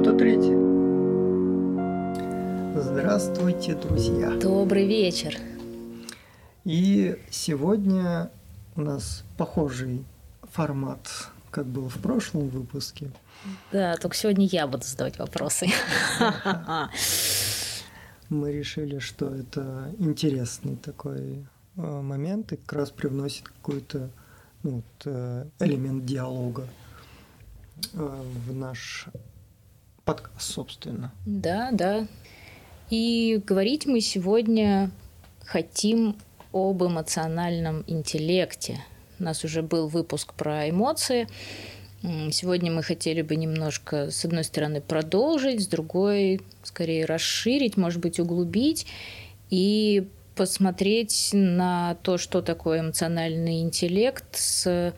Фото третий. Здравствуйте, друзья. Добрый вечер. И сегодня у нас похожий формат, как был в прошлом выпуске. Да, только сегодня я буду задавать вопросы. Мы решили, что это интересный такой э, момент и как раз привносит какой-то ну, вот, э, элемент диалога э, в наш подкаст, собственно. Да, да. И говорить мы сегодня хотим об эмоциональном интеллекте. У нас уже был выпуск про эмоции. Сегодня мы хотели бы немножко, с одной стороны, продолжить, с другой, скорее, расширить, может быть, углубить и посмотреть на то, что такое эмоциональный интеллект с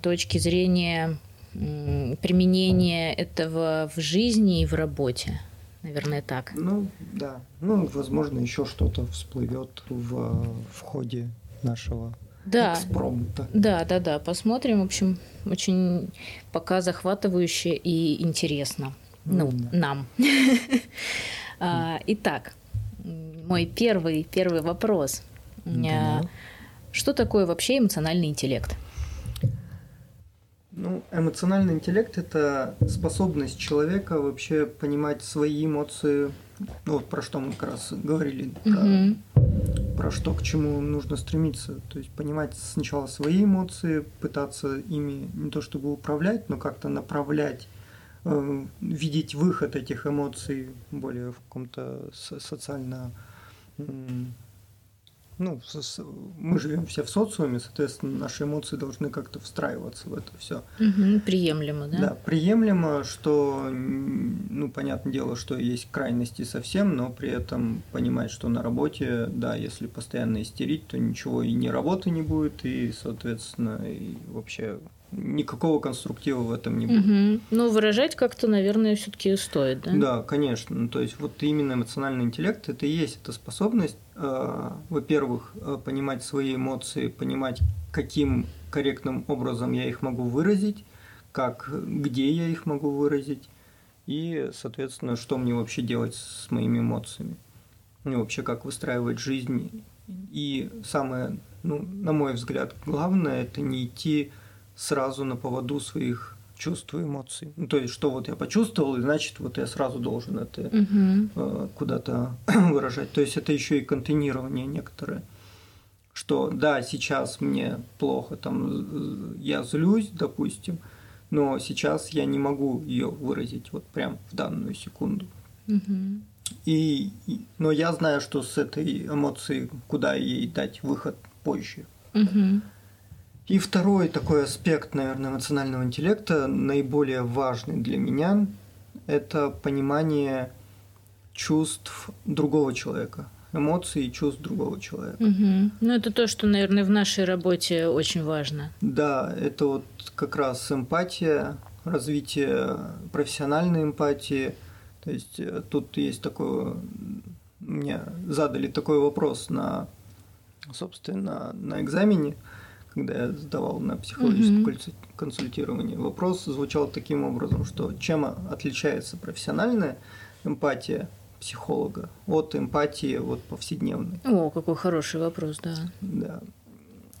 точки зрения применения этого в жизни и в работе. Наверное, так. Ну, да. Ну, возможно, еще что-то всплывет в, в ходе нашего да. экспромта. Да, да, да. Посмотрим. В общем, очень пока захватывающе и интересно. Ну, да. нам. А, итак, мой первый, первый вопрос. Да. Что такое вообще эмоциональный интеллект? Ну, эмоциональный интеллект – это способность человека вообще понимать свои эмоции, ну, вот про что мы как раз говорили, про, угу. про что, к чему нужно стремиться. То есть понимать сначала свои эмоции, пытаться ими не то чтобы управлять, но как-то направлять, э, видеть выход этих эмоций более в каком-то социально ну, мы живем все в социуме, соответственно, наши эмоции должны как-то встраиваться в это все. Угу, приемлемо, да? Да, приемлемо, что, ну, понятное дело, что есть крайности совсем, но при этом понимать, что на работе, да, если постоянно истерить, то ничего и не работы не будет, и, соответственно, и вообще никакого конструктива в этом не будет. Угу. Ну, выражать как-то, наверное, все-таки стоит, да? Да, конечно. Ну, то есть вот именно эмоциональный интеллект это и есть эта способность, э, во-первых, э, понимать свои эмоции, понимать, каким корректным образом я их могу выразить, как, где я их могу выразить, и, соответственно, что мне вообще делать с моими эмоциями. Ну, вообще, как выстраивать жизнь. И самое, ну, на мой взгляд, главное – это не идти сразу на поводу своих чувств и эмоций. Ну, то есть, что вот я почувствовал, и значит, вот я сразу должен это угу. э, куда-то выражать. То есть, это еще и контейнирование некоторое. Что да, сейчас мне плохо, там я злюсь, допустим, но сейчас я не могу ее выразить вот прям в данную секунду. Угу. И, и, но я знаю, что с этой эмоцией, куда ей дать выход позже. Угу. И второй такой аспект, наверное, эмоционального интеллекта, наиболее важный для меня, это понимание чувств другого человека, эмоций и чувств другого человека. Угу. Ну, это то, что, наверное, в нашей работе очень важно. Да, это вот как раз эмпатия, развитие профессиональной эмпатии. То есть э, тут есть такое, мне задали такой вопрос на, собственно, на экзамене когда я сдавал на психологическое mm-hmm. консультирование, вопрос звучал таким образом, что чем отличается профессиональная эмпатия психолога от эмпатии вот повседневной? О, какой хороший вопрос, да. Да.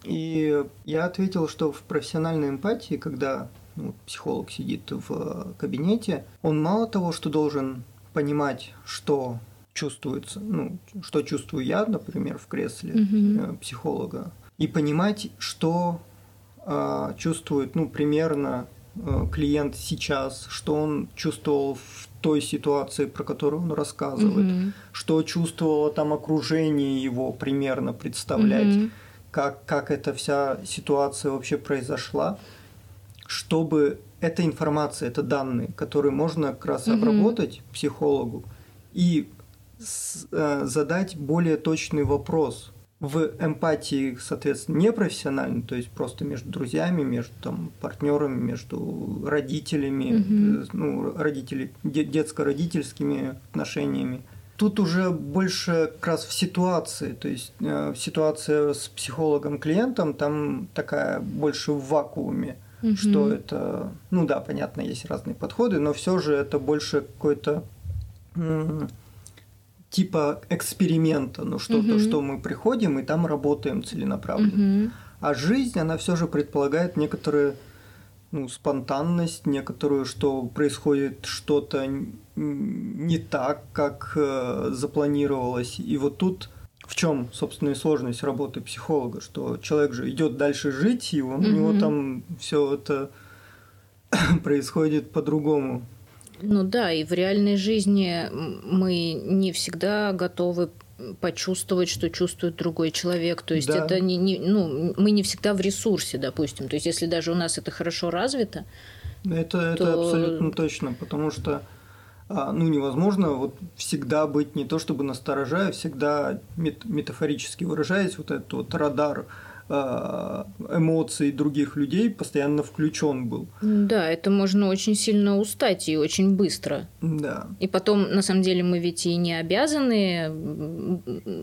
И я ответил, что в профессиональной эмпатии, когда ну, психолог сидит в кабинете, он мало того, что должен понимать, что чувствуется, ну, что чувствую я, например, в кресле угу. психолога, и понимать, что э, чувствует, ну, примерно э, клиент сейчас, что он чувствовал в той ситуации, про которую он рассказывает, mm-hmm. что чувствовало там окружение его, примерно представлять, mm-hmm. как, как эта вся ситуация вообще произошла, чтобы эта информация, это данные, которые можно как раз mm-hmm. обработать психологу и с, э, задать более точный вопрос в эмпатии, соответственно, непрофессионально, то есть просто между друзьями, между там, партнерами, между родителями, mm-hmm. ну, родители, детско-родительскими отношениями. Тут уже больше как раз в ситуации, то есть э, ситуация с психологом-клиентом там такая больше в вакууме. угу. что это, ну да, понятно, есть разные подходы, но все же это больше какой-то типа эксперимента, ну что-то, угу. что мы приходим и там работаем целенаправленно. Угу. А жизнь, она все же предполагает некоторые ну, спонтанность, некоторую, что происходит что-то не так, как э, запланировалось. И вот тут в чем, собственно, и сложность работы психолога, что человек же идет дальше жить, и он, mm-hmm. у него там все это происходит по-другому. Ну да, и в реальной жизни мы не всегда готовы почувствовать, что чувствует другой человек. То есть да. это не, не, ну, мы не всегда в ресурсе, допустим. То есть если даже у нас это хорошо развито, это, то... это абсолютно точно, потому что а, ну, невозможно вот всегда быть не то чтобы настороже, а всегда метафорически выражаясь, вот этот вот радар эмоций других людей постоянно включен был. Да, это можно очень сильно устать и очень быстро. Да. И потом, на самом деле, мы ведь и не обязаны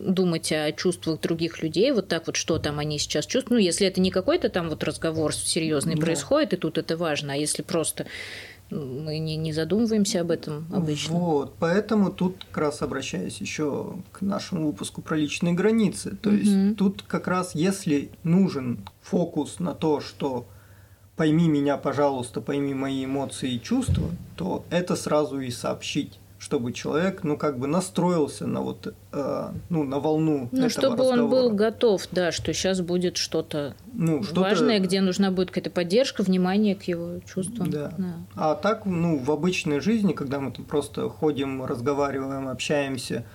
думать о чувствах других людей, вот так вот, что там они сейчас чувствуют. Ну, если это не какой-то там вот разговор серьезный да. происходит, и тут это важно, а если просто мы не, не задумываемся об этом обычно. Вот, поэтому тут как раз обращаясь еще к нашему выпуску про личные границы. То угу. есть тут как раз если нужен фокус на то, что пойми меня, пожалуйста, пойми мои эмоции и чувства, то это сразу и сообщить чтобы человек, ну, как бы настроился на вот, э, ну, на волну Ну, этого чтобы разговора. он был готов, да, что сейчас будет что-то ну, что важное, где нужна будет какая-то поддержка, внимание к его чувствам. Да. да. А так, ну, в обычной жизни, когда мы там просто ходим, разговариваем, общаемся,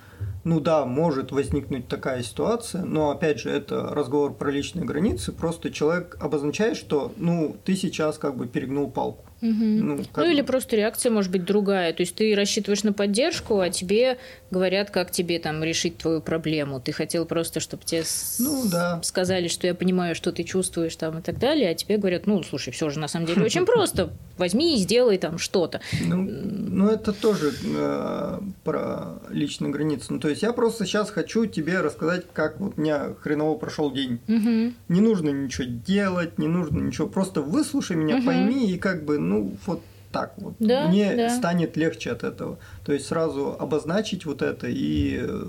ну да, может возникнуть такая ситуация, но опять же, это разговор про личные границы, просто человек обозначает, что, ну, ты сейчас как бы перегнул палку. Угу. Ну, ну или просто реакция может быть другая. То есть ты рассчитываешь на поддержку, а тебе говорят, как тебе там решить твою проблему. Ты хотел просто, чтобы тебе ну, да. сказали, что я понимаю, что ты чувствуешь там и так далее, а тебе говорят, ну, слушай, все же на самом деле очень просто. Возьми и сделай там что-то. Ну, ну это тоже э, про личные границы. Ну, то есть я просто сейчас хочу тебе рассказать, как вот у меня хреново прошел день. Угу. Не нужно ничего делать, не нужно ничего. Просто выслушай меня, угу. пойми, и как бы, ну, вот так вот. Да, Мне да. станет легче от этого. То есть сразу обозначить вот это и э,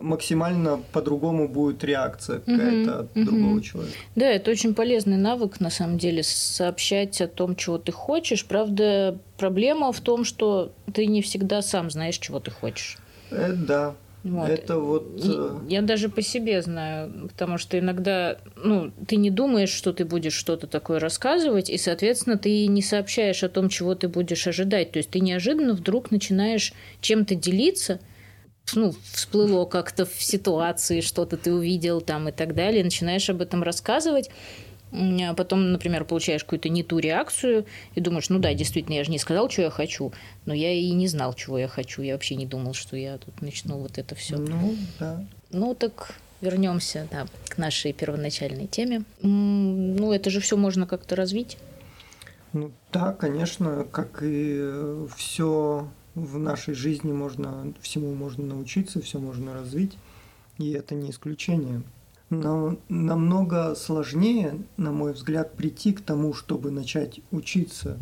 максимально по-другому будет реакция какая-то от угу. другого человека. Да, это очень полезный навык, на самом деле, сообщать о том, чего ты хочешь. Правда, проблема в том, что ты не всегда сам знаешь, чего ты хочешь. Это да. Вот. Это вот... Э, я даже по себе знаю, потому что иногда ну, ты не думаешь, что ты будешь что-то такое рассказывать, и, соответственно, ты не сообщаешь о том, чего ты будешь ожидать. То есть ты неожиданно вдруг начинаешь чем-то делиться, ну, всплыло как-то в ситуации, что-то ты увидел там и так далее, начинаешь об этом рассказывать, а потом, например, получаешь какую-то не ту реакцию и думаешь, ну да, действительно, я же не сказал, что я хочу, но я и не знал, чего я хочу, я вообще не думал, что я тут начну вот это все. Ну, да. Ну, так вернемся да, к нашей первоначальной теме. Ну, это же все можно как-то развить. Ну, да, конечно, как и все в нашей жизни можно, всему можно научиться, все можно развить, и это не исключение. Но намного сложнее, на мой взгляд, прийти к тому, чтобы начать учиться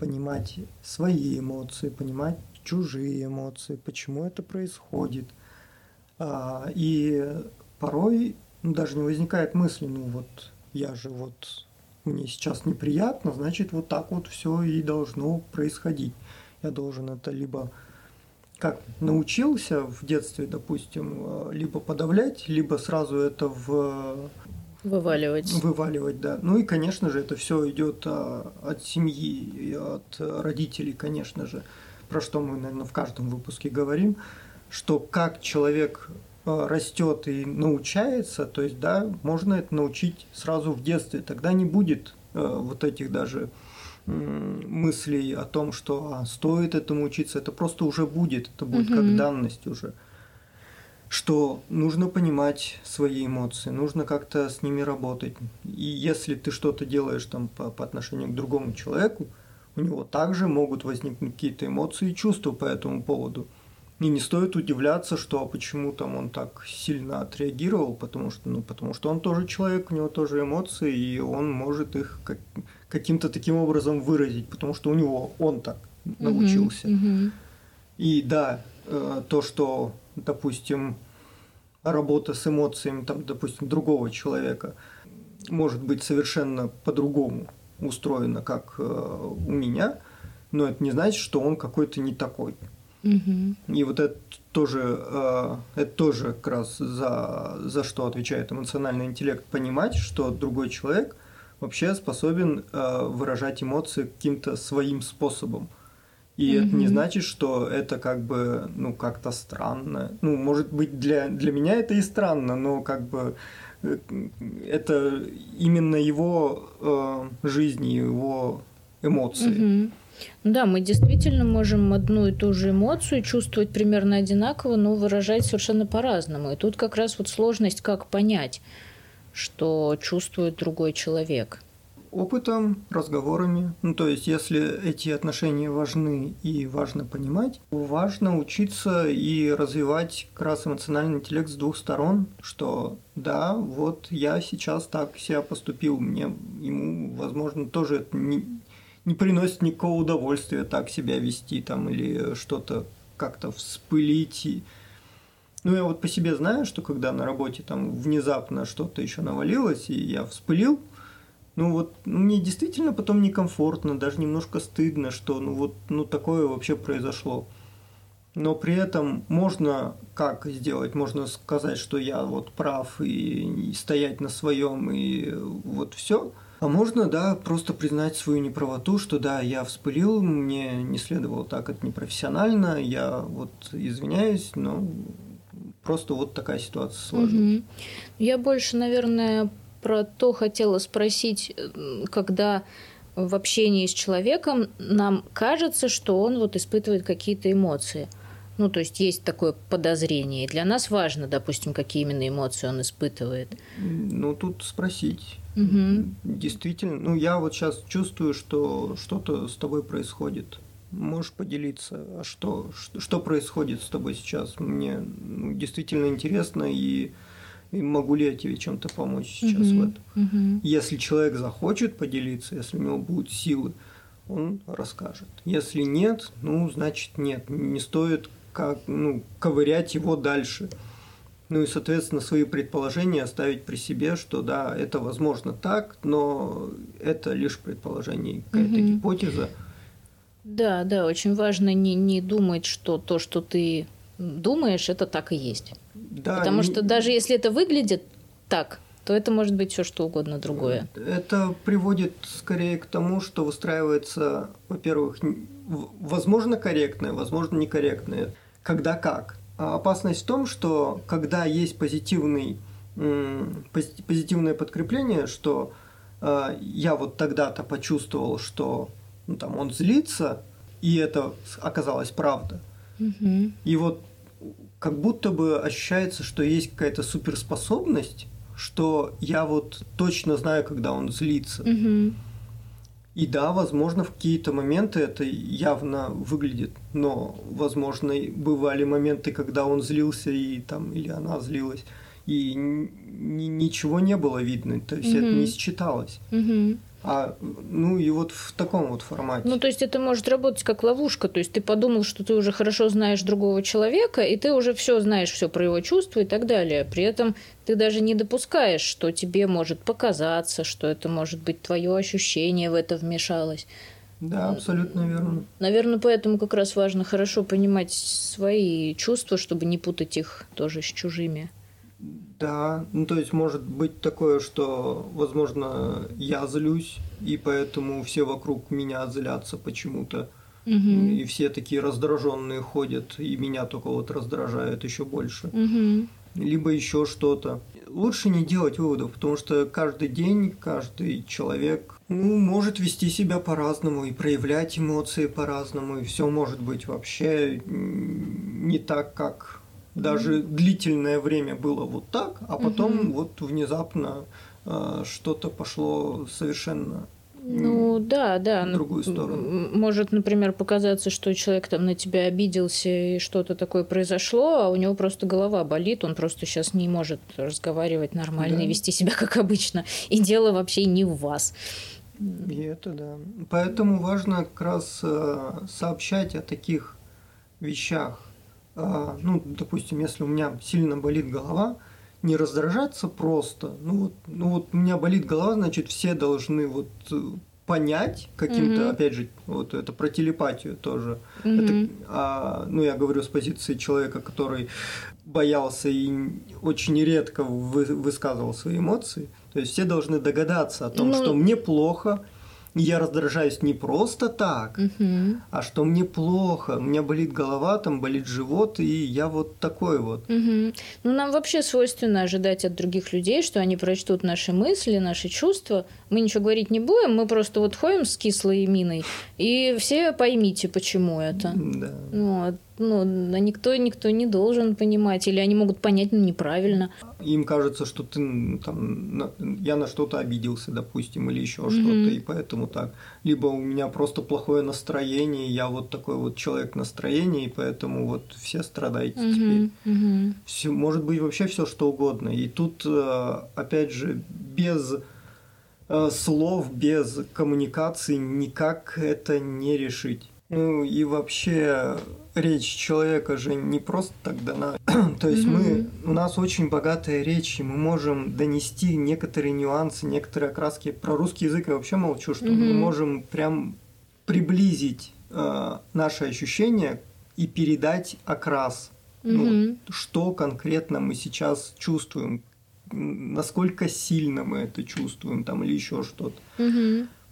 понимать свои эмоции, понимать чужие эмоции, почему это происходит. А, и порой ну, даже не возникает мысли, ну вот я же вот мне сейчас неприятно, значит вот так вот все и должно происходить. Я должен это либо как научился в детстве, допустим, э, либо подавлять, либо сразу это в Вываливать. Вываливать, да. Ну и, конечно же, это все идет а, от семьи и от родителей, конечно же, про что мы, наверное, в каждом выпуске говорим, что как человек э, растет и научается, то есть, да, можно это научить сразу в детстве, тогда не будет э, вот этих даже мыслей о том, что а, стоит этому учиться, это просто уже будет, это будет угу. как данность уже. Что нужно понимать свои эмоции, нужно как-то с ними работать. И если ты что-то делаешь там по, по отношению к другому человеку, у него также могут возникнуть какие-то эмоции и чувства по этому поводу. И не стоит удивляться, что почему там он так сильно отреагировал, потому что, ну, потому что он тоже человек, у него тоже эмоции, и он может их как, каким-то таким образом выразить, потому что у него он так научился. Мгм, мгм. И да, э, то, что, допустим, работа с эмоциями, там, допустим, другого человека может быть совершенно по-другому устроена, как э, у меня, но это не значит, что он какой-то не такой. Мгм. И вот это тоже, э, это тоже как раз за, за что отвечает эмоциональный интеллект, понимать, что другой человек вообще способен э, выражать эмоции каким-то своим способом. И это не значит, что это как бы, ну, как-то странно. Ну, может быть, для, для меня это и странно, но как бы э, это именно его э, жизнь, его эмоции. Ну Да, мы действительно можем одну и ту же эмоцию чувствовать примерно одинаково, но выражать совершенно по-разному. И тут как раз вот сложность, как понять, что чувствует другой человек. опытом, разговорами. Ну, то есть, если эти отношения важны и важно понимать, важно учиться и развивать как раз эмоциональный интеллект с двух сторон, что да, вот я сейчас так себя поступил, мне ему, возможно, тоже это не, не приносит никакого удовольствия так себя вести там или что-то как-то вспылить. Ну, я вот по себе знаю, что когда на работе там внезапно что-то еще навалилось, и я вспылил, ну вот ну, мне действительно потом некомфортно, даже немножко стыдно, что ну вот ну такое вообще произошло. Но при этом можно как сделать? Можно сказать, что я вот прав и, и стоять на своем и вот все. А можно, да, просто признать свою неправоту, что да, я вспылил, мне не следовало так, это непрофессионально, я вот извиняюсь, но просто вот такая ситуация сложилась. Мгм. Я больше, наверное, про то хотела спросить, э, когда в общении с человеком нам кажется, что он вот испытывает какие-то эмоции. Ну, то есть есть такое подозрение. И для нас важно, допустим, какие именно эмоции он испытывает. Ну, тут спросить. Мгм. Действительно, ну я вот сейчас чувствую, что что-то с тобой происходит. Можешь поделиться, а что, что, происходит с тобой сейчас? Мне ну, действительно интересно, и, и могу ли я тебе чем-то помочь сейчас в Мгм. этом? Мгм. Если человек захочет поделиться, если у него будут силы, он расскажет. Если нет, ну, значит нет. Не стоит как, ну, ковырять его дальше. Ну и, соответственно, свои предположения оставить при себе, что да, это возможно так, но это лишь предположение, какая-то Мгм. гипотеза. Да, да, очень важно не, не думать, что то, что ты думаешь, это так и есть. Да, Потому что даже если это выглядит так, то это может быть все что угодно другое. Это приводит скорее к тому, что выстраивается, во-первых, возможно корректное, возможно некорректное. Когда как. А опасность в том, что когда есть позитивный, позитивное подкрепление, что э, я вот тогда-то почувствовал, что ну, там, он злится, и это оказалась правда. Мгм. И вот как будто бы ощущается, что есть какая-то суперспособность, что я вот точно знаю, когда он злится. Мгм. И да, возможно, в какие-то моменты это явно выглядит, но, возможно, бывали моменты, когда он злился и там или она злилась, и ничего не было видно, то есть это Мгм. не считалось. Мгм. А ну и вот в таком вот формате. Ну, то есть это может работать как ловушка. То есть ты подумал, что ты уже хорошо знаешь другого человека, и ты уже все знаешь, все про его чувства и так далее. При этом ты даже не допускаешь, что тебе может показаться, что это может быть твое ощущение в это вмешалось. Да, абсолютно верно. Наверное, поэтому как раз важно хорошо понимать свои чувства, чтобы не путать их тоже с чужими. Да, ну то есть может быть такое, что, возможно, я злюсь, и поэтому все вокруг меня злятся почему-то. Мгм. И все такие раздраженные ходят, и меня только вот раздражают еще больше. Мгм. Либо еще что-то. Лучше не делать выводов, потому что каждый день, каждый человек ну, может вести себя по-разному и проявлять эмоции по-разному, и все может быть вообще не так, как даже длительное время было вот так, а потом Мгм. вот внезапно э, что-то пошло совершенно Ну да, да. В другую сторону. Может, например, показаться, что человек там на тебя обиделся и что-то такое произошло, а у него просто голова болит, он просто сейчас не может разговаривать нормально да. и вести себя как обычно. И дело вообще не в вас. И это да. Поэтому важно как раз э, сообщать о таких вещах. А, ну, допустим, если у меня сильно болит голова, не раздражаться просто. Ну вот, ну вот у меня болит голова, значит, все должны вот э, понять каким-то, mm-hmm. опять же, вот это про телепатию тоже. Mm-hmm. Это, а, ну, я говорю с позиции человека, который боялся и очень редко вы, высказывал свои эмоции. То есть все должны догадаться о том, ну, что мне плохо, я раздражаюсь не просто так, угу. а что мне плохо, у меня болит голова, там болит живот, и я вот такой вот. Угу. Ну, нам вообще свойственно ожидать от других людей, что они прочтут наши мысли, наши чувства. Мы ничего говорить не будем, мы просто вот ходим с кислой миной, и все поймите, почему это. Да. Вот ну, никто, никто не должен понимать, или они могут понять, но неправильно. Им кажется, что ты там, на, я на что-то обиделся, допустим, или еще mm-hmm. что-то, и поэтому так. Либо у меня просто плохое настроение, я вот такой вот человек настроения, и поэтому вот все страдаете mm-hmm. теперь. Mm-hmm. Все, может быть вообще все что угодно. И тут, э, опять же, без э, слов, без коммуникации никак это не решить. Ну и вообще речь человека же не просто так дана. То есть мы, у нас очень богатая речь, и мы можем донести некоторые нюансы, некоторые окраски. Про русский язык я вообще молчу, что мы можем прям приблизить э, наши ощущения и передать окрас. Ну, что конкретно мы сейчас чувствуем, насколько сильно мы это чувствуем, там или еще что-то.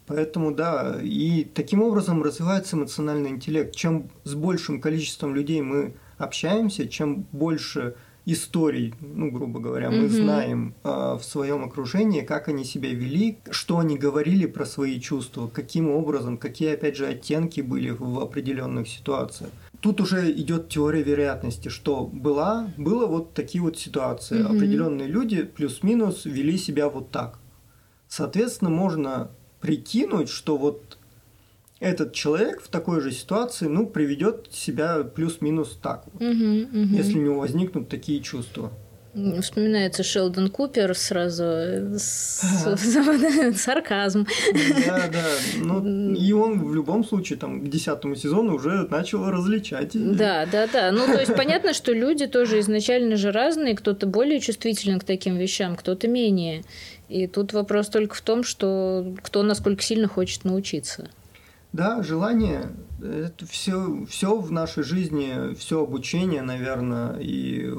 Поэтому да, и таким образом развивается эмоциональный интеллект. Чем с большим количеством людей мы общаемся, чем больше историй, ну, грубо говоря, мы знаем э, в своем окружении, как они себя вели, что они говорили про свои чувства, каким образом, какие, опять же, оттенки были в определенных ситуациях. Тут уже идет теория вероятности, что была, было вот такие вот ситуации. Определенные люди плюс-минус вели себя вот так. Соответственно, можно прикинуть, что вот этот человек в такой же ситуации, ну, приведет себя плюс-минус так вот, угу, угу. если у него возникнут такие чувства. Вспоминается Шелдон Купер сразу с... сарказм. Да, да. Ну, и он в любом случае там к десятому сезону уже начал различать. Да, да, да. Ну, то есть понятно, что люди тоже изначально же разные, кто-то более чувствителен к таким вещам, кто-то менее. И тут вопрос только в том, что кто насколько сильно хочет научиться. Да, желание это все, все в нашей жизни, все обучение, наверное, и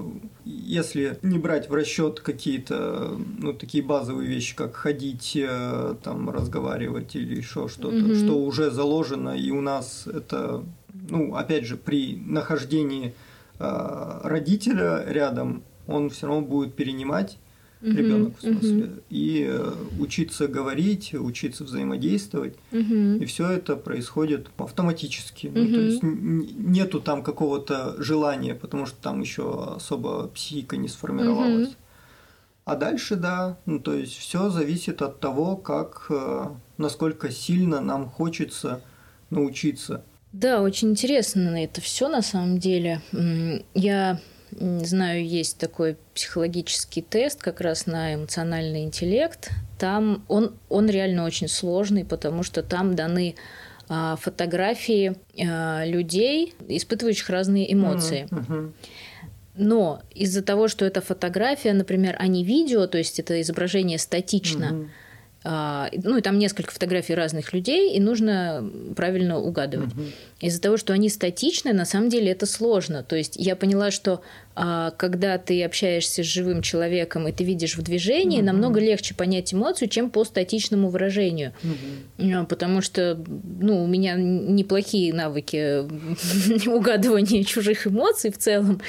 если не брать в расчет какие-то, ну, такие базовые вещи, как ходить, э, там, разговаривать или еще что-то, mm-hmm. что уже заложено, и у нас это, ну, опять же, при нахождении э, родителя рядом, он все равно будет перенимать угу, ребенок в смысле, угу. и э, учиться говорить, учиться взаимодействовать, угу. и все это происходит автоматически. Угу. Ну, то есть нету там какого-то желания, потому что там еще особо психика не сформировалась. Угу. А дальше, да, ну то есть все зависит от того, как, э, насколько сильно нам хочется научиться. Да, очень интересно на это все на самом деле. Я знаю, есть такой психологический тест как раз на эмоциональный интеллект. Там он, он реально очень сложный, потому что там даны а, фотографии а, людей, испытывающих разные эмоции. Mm-hmm. Но из-за того, что это фотография, например, а не видео, то есть это изображение статично, mm-hmm ну и там несколько фотографий разных людей, и нужно правильно угадывать. Угу. Из-за того, что они статичны, на самом деле это сложно. То есть я поняла, что а, когда ты общаешься с живым человеком и ты видишь в движении, угу. намного легче понять эмоцию, чем по статичному выражению. Угу. Потому что ну, у меня неплохие навыки угадывания чужих эмоций в целом,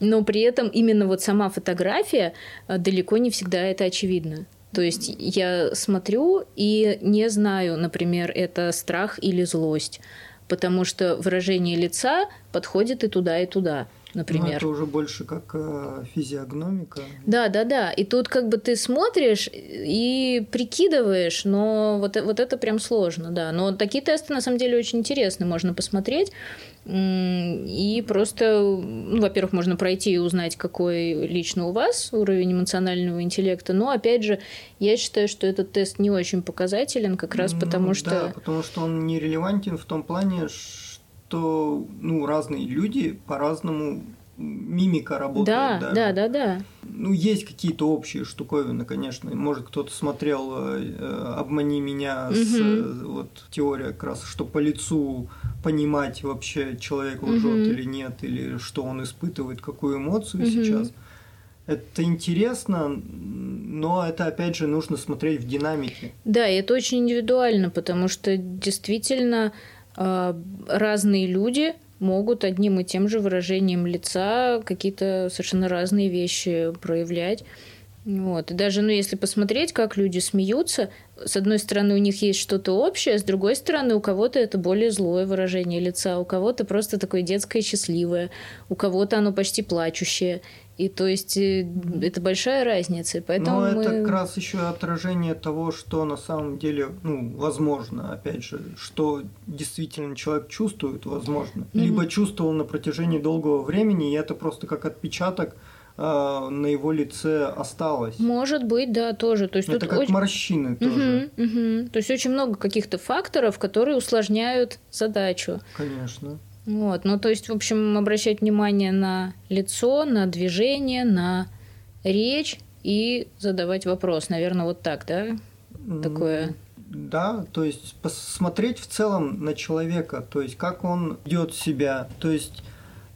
но при этом именно вот сама фотография далеко не всегда это очевидно. То есть я смотрю и не знаю, например, это страх или злость, потому что выражение лица подходит и туда, и туда. Например. Ну, это уже больше как э, физиогномика. Да, да, да. И тут как бы ты смотришь и прикидываешь, но вот, вот это прям сложно, да. Но такие тесты на самом деле очень интересны, можно посмотреть. И просто, ну, во-первых, можно пройти и узнать, какой лично у вас уровень эмоционального интеллекта. Но, опять же, я считаю, что этот тест не очень показателен, как раз ну, потому что... Да, потому что он нерелевантен в том плане, что ну, разные люди по-разному мимика работает. Да, даже. да, да, да. Ну, есть какие-то общие штуковины, конечно. Может, кто-то смотрел э, «Обмани меня» угу. с вот, теория как раз, что по лицу понимать вообще, человек лжет угу. или нет, или что он испытывает, какую эмоцию угу. сейчас. Это интересно, но это опять же нужно смотреть в динамике. Да, и это очень индивидуально, потому что действительно разные люди могут одним и тем же выражением лица какие-то совершенно разные вещи проявлять. Вот. И даже, ну, если посмотреть, как люди смеются, с одной стороны, у них есть что-то общее, с другой стороны, у кого-то это более злое выражение лица, у кого-то просто такое детское счастливое, у кого-то оно почти плачущее. И то есть э, это большая разница. Поэтому Но мы... это как раз еще отражение того, что на самом деле, ну, возможно, опять же, что действительно человек чувствует, возможно. Mm-hmm. Либо чувствовал на протяжении долгого времени, и это просто как отпечаток э, на его лице осталось. Может быть, да, тоже. То есть это как очень... морщины тоже. Угу, угу. То есть очень много каких-то факторов, которые усложняют задачу. Конечно. Вот, ну то есть, в общем, обращать внимание на лицо, на движение, на речь и задавать вопрос. Наверное, вот так, да? Такое. Да, то есть посмотреть в целом на человека, то есть как он ведет себя. То есть,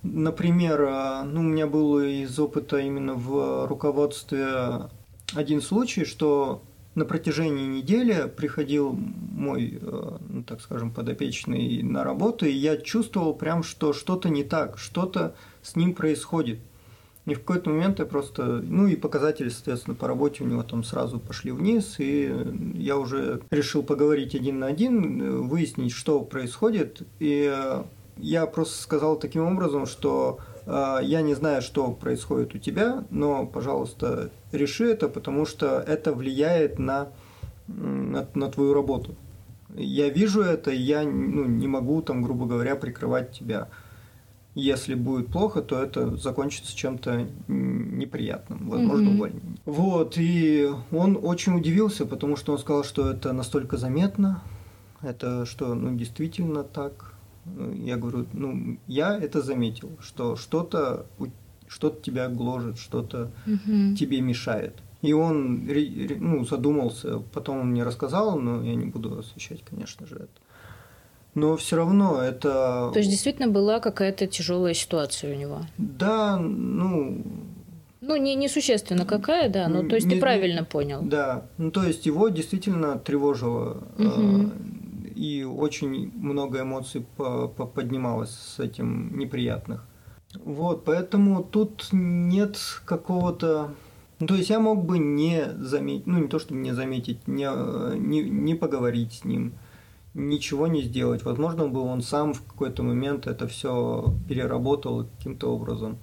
например, а, ну, у меня был из опыта именно в руководстве один случай, что на протяжении недели приходил мой, э, ну, так скажем, подопечный на работу, и я чувствовал прям, что что-то не так, что-то с ним происходит. И в какой-то момент я просто, ну и показатели, соответственно, по работе у него там сразу пошли вниз, и я уже решил поговорить один на один, выяснить, что происходит, и я просто сказал таким образом, что э, я не знаю, что происходит у тебя, но, пожалуйста, реши это, потому что это влияет на, на, на твою работу. Я вижу это, и я ну, не могу, там, грубо говоря, прикрывать тебя. Если будет плохо, то это закончится чем-то неприятным, возможно, mm-hmm. увольнением. Вот, и он очень удивился, потому что он сказал, что это настолько заметно, это что, ну, действительно так. Я говорю, ну, я это заметил, что что-то что-то тебя гложет, что-то угу. тебе мешает. И он ну, задумался, потом он мне рассказал, но я не буду освещать, конечно же, это. Но все равно это... То есть действительно была какая-то тяжелая ситуация у него? Да, ну... Ну, не, не существенно какая, да, но то есть не, ты правильно не, понял. Да, ну то есть его действительно тревожило, угу. И очень много эмоций по, по поднималось с этим неприятных. Вот, поэтому тут нет какого-то... Ну, то есть я мог бы не заметить, ну не то чтобы не заметить, не, не, не поговорить с ним, ничего не сделать. Возможно, бы он сам в какой-то момент это все переработал каким-то образом.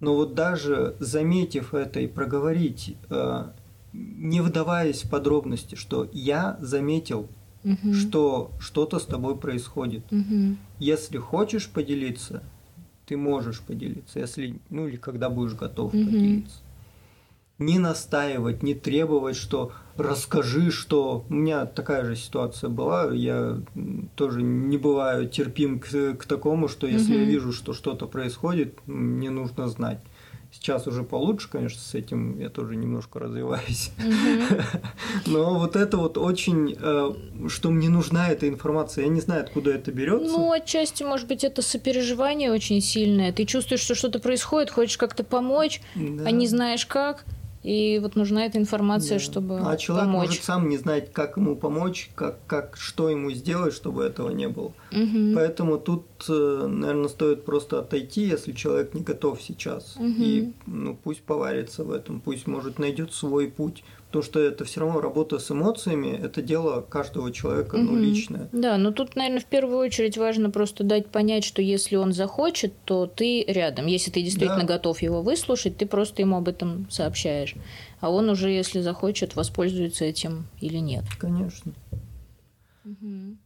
Но вот даже заметив это и проговорить, э, не вдаваясь в подробности, что я заметил, угу. что что-то с тобой происходит. Угу. Если хочешь поделиться, ты можешь поделиться, если, ну или когда будешь готов mm-hmm. поделиться. Не настаивать, не требовать, что расскажи, что... У меня такая же ситуация была, я тоже не бываю терпим к, к такому, что если mm-hmm. я вижу, что что-то происходит, мне нужно знать. Сейчас уже получше, конечно, с этим я тоже немножко развиваюсь. Но вот это вот очень, э, что мне нужна эта информация, я не знаю, откуда это берется. Ну, отчасти, может быть, это сопереживание очень сильное. Ты чувствуешь, что что-то происходит, хочешь как-то помочь, а не знаешь как. И вот нужна эта информация, да. чтобы А человек помочь. может сам не знать, как ему помочь, как, как, что ему сделать, чтобы этого не было. Угу. Поэтому тут, э, наверное, стоит просто отойти, если человек не готов сейчас. Угу. И ну, пусть поварится в этом, пусть, может, найдет свой путь, Потому что это все равно работа с эмоциями, это дело каждого человека, ну, личное. Да, но тут, наверное, в первую очередь важно просто дать понять, что если он захочет, то ты рядом. Если ты действительно да. готов его выслушать, ты просто ему об этом сообщаешь. А он уже, если захочет, воспользуется этим или нет. Конечно. Угу.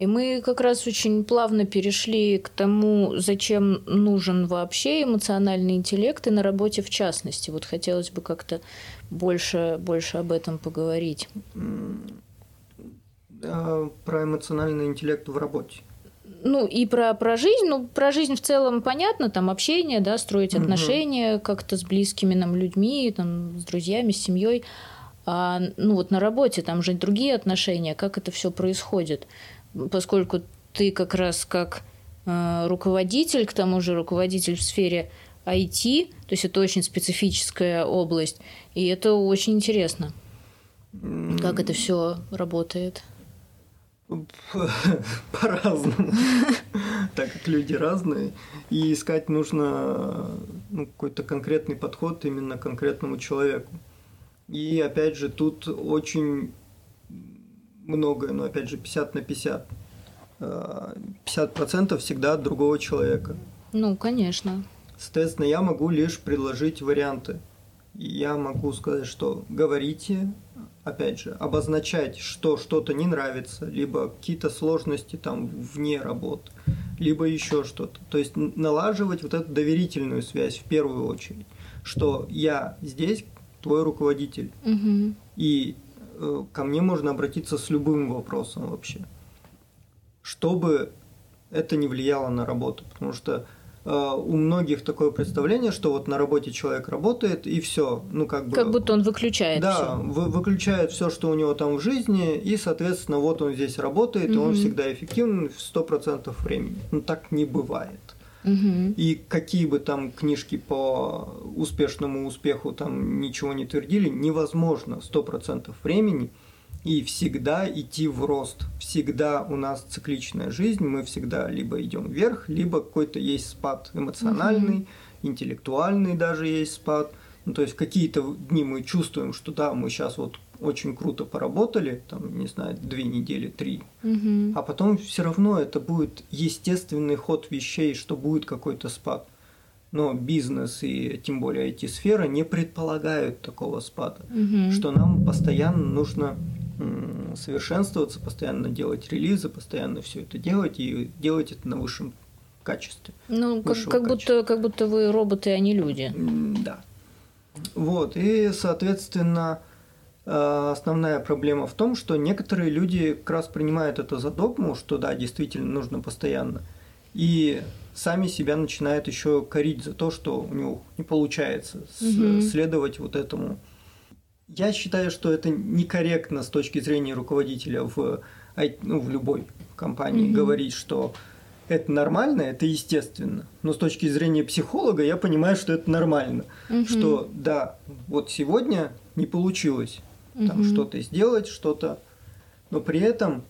И мы как раз очень плавно перешли к тому, зачем нужен вообще эмоциональный интеллект и на работе в частности. Вот хотелось бы как-то больше, больше об этом поговорить. Про эмоциональный интеллект в работе. Ну, и про, про жизнь. Ну, про жизнь в целом понятно, там общение, да, строить угу. отношения как-то с близкими нам людьми, там, с друзьями, с семьей. А, ну, вот на работе там же другие отношения, как это все происходит поскольку ты как раз как э, руководитель, к тому же руководитель в сфере IT, то есть это очень специфическая область, и это очень интересно, как это все работает. По-разному, так как люди разные, и искать нужно ну, какой-то конкретный подход именно конкретному человеку. И опять же, тут очень многое, но опять же 50 на 50. 50% э, всегда от другого человека. Ну, конечно. Соответственно, я могу лишь предложить варианты. Я могу сказать, что говорите, опять же, обозначать, что что-то не нравится, либо какие-то сложности там вне работы, либо еще что-то. То есть налаживать вот эту доверительную связь в первую очередь, что я здесь твой руководитель, угу. и ко мне можно обратиться с любым вопросом вообще, чтобы это не влияло на работу, потому что э, у многих такое представление, что вот на работе человек работает и все, ну как бы. Как будто он выключает. Да, всё. Вы, выключает все, что у него там в жизни, и, соответственно, вот он здесь работает, угу. и он всегда эффективен в сто процентов времени. Ну так не бывает. Угу. И какие бы там книжки по успешному успеху там ничего не твердили, невозможно сто процентов времени и всегда идти в рост. Всегда у нас цикличная жизнь, мы всегда либо идем вверх, либо какой-то есть спад эмоциональный, угу. интеллектуальный даже есть спад. Ну, то есть какие-то дни мы чувствуем, что да, мы сейчас вот очень круто поработали, там, не знаю, две недели, три, угу. а потом все равно это будет естественный ход вещей, что будет какой-то спад. Но бизнес и тем более IT-сфера не предполагают такого спада, угу. что нам постоянно нужно совершенствоваться, постоянно делать релизы, постоянно все это делать и делать это на высшем качестве. Ну, как, как, будто, как будто вы роботы, а не люди. Да. Вот, и, соответственно, основная проблема в том, что некоторые люди как раз принимают это за догму, что да, действительно нужно постоянно, и сами себя начинают еще корить за то, что у него не получается угу. следовать вот этому. Я считаю, что это некорректно с точки зрения руководителя в, ну, в любой компании угу. говорить, что это нормально, это естественно. Но с точки зрения психолога я понимаю, что это нормально. Угу. Что да, вот сегодня не получилось там угу. что-то сделать, что-то. Но при этом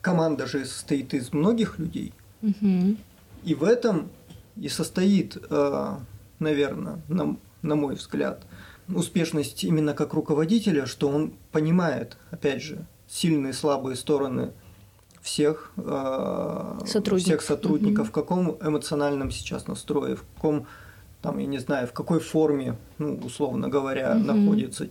команда же состоит из многих людей. Угу. И в этом и состоит, э, наверное, на, на мой взгляд, успешность именно как руководителя, что он понимает, опять же, сильные и слабые стороны всех, э, Сотрудник. всех сотрудников, угу. в каком эмоциональном сейчас настрое, в каком там, я не знаю, в какой форме, ну, условно говоря, угу. находится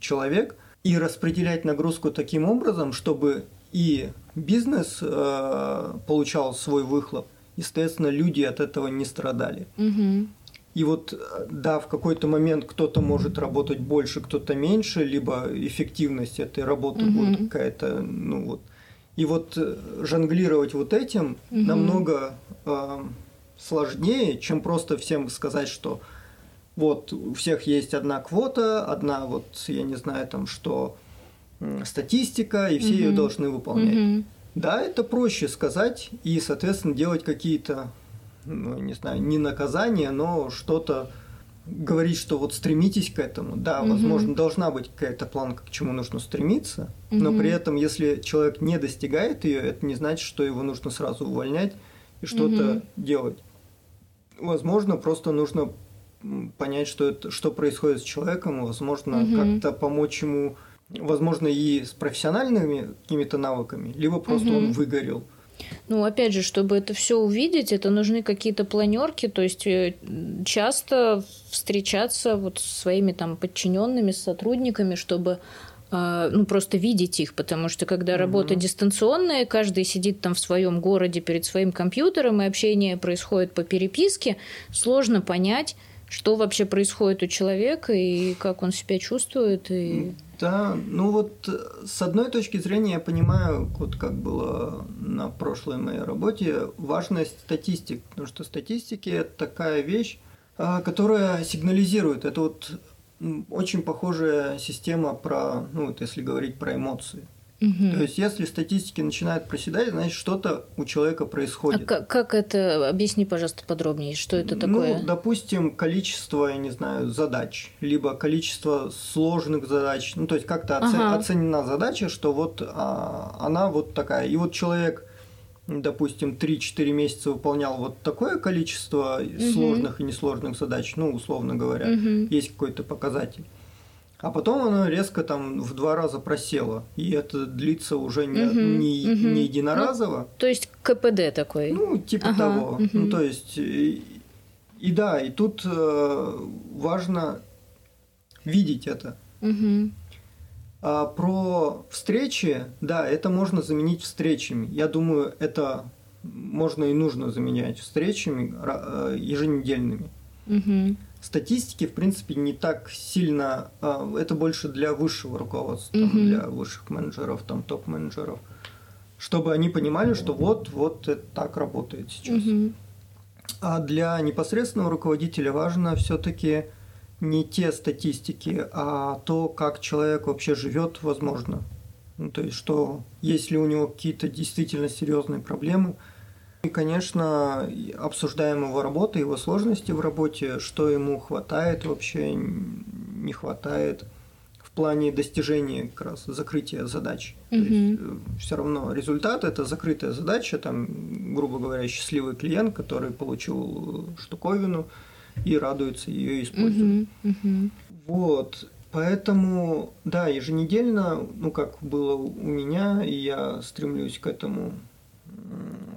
человек, и распределять нагрузку таким образом, чтобы и бизнес э, получал свой выхлоп, и, соответственно, люди от этого не страдали. Угу. И вот, да, в какой-то момент кто-то может работать больше, кто-то меньше, либо эффективность этой работы угу. будет какая-то, ну вот. И вот э, жонглировать вот этим угу. намного э, сложнее, чем просто всем сказать, что вот у всех есть одна квота, одна вот, я не знаю, там что, статистика, и все угу. ее должны выполнять. Угу. Да, это проще сказать и, соответственно, делать какие-то, ну, не знаю, не наказания, но что-то говорить, что вот стремитесь к этому. Да, угу. возможно, должна быть какая-то планка, к чему нужно стремиться, угу. но при этом, если человек не достигает ее, это не значит, что его нужно сразу увольнять и что-то угу. делать возможно, просто нужно понять, что, это, что происходит с человеком, возможно, угу. как-то помочь ему, возможно, и с профессиональными какими-то навыками, либо просто угу. он выгорел. Ну, опять же, чтобы это все увидеть, это нужны какие-то планерки, то есть э, часто встречаться вот с своими там подчиненными, с сотрудниками, чтобы ну, просто видеть их, потому что когда угу. работа дистанционная, каждый сидит там в своем городе перед своим компьютером, и общение происходит по переписке, сложно понять, что вообще происходит у человека и как он себя чувствует. И... Да, ну вот с одной точки зрения я понимаю, вот как было на прошлой моей работе, важность статистик, потому что статистики это такая вещь, а, которая сигнализирует. Это вот очень похожая система про, ну вот если говорить про эмоции. Угу. То есть, если статистики начинают проседать, значит, что-то у человека происходит. А как, как это? Объясни, пожалуйста, подробнее, что это такое? Ну, допустим, количество, я не знаю, задач, либо количество сложных задач. Ну, то есть, как-то ага. оценена задача, что вот а, она вот такая. И вот человек допустим, 3-4 месяца выполнял вот такое количество угу. сложных и несложных задач, ну, условно говоря, угу. есть какой-то показатель. А потом оно резко там в два раза просело. И это длится уже не, угу, не, угу. не единоразово. Ну, то есть КПД такой. Ну, типа ага, того. Угу. Ну, то есть, и, и да, и тут э, важно видеть это. Угу. А про встречи, да, это можно заменить встречами. Я думаю, это можно и нужно заменять встречами э, еженедельными. Угу. Статистики, в принципе, не так сильно. А, это больше для высшего руководства, угу. для высших менеджеров, там топ-менеджеров, чтобы они понимали, что вот, вот это так работает сейчас. Угу. А для непосредственного руководителя важно все-таки не те статистики, а то, как человек вообще живет, возможно. Ну, то есть, что есть ли у него какие-то действительно серьезные проблемы. И, конечно, обсуждаем его работу, его сложности в работе, что ему хватает вообще, не хватает в плане достижения как раз закрытия задач. Угу. То есть, э, все равно результат это закрытая задача, там, грубо говоря, счастливый клиент, который получил штуковину, и радуются ее использовать. Uh-huh, uh-huh. Вот. Поэтому, да, еженедельно, ну, как было у меня, и я стремлюсь к этому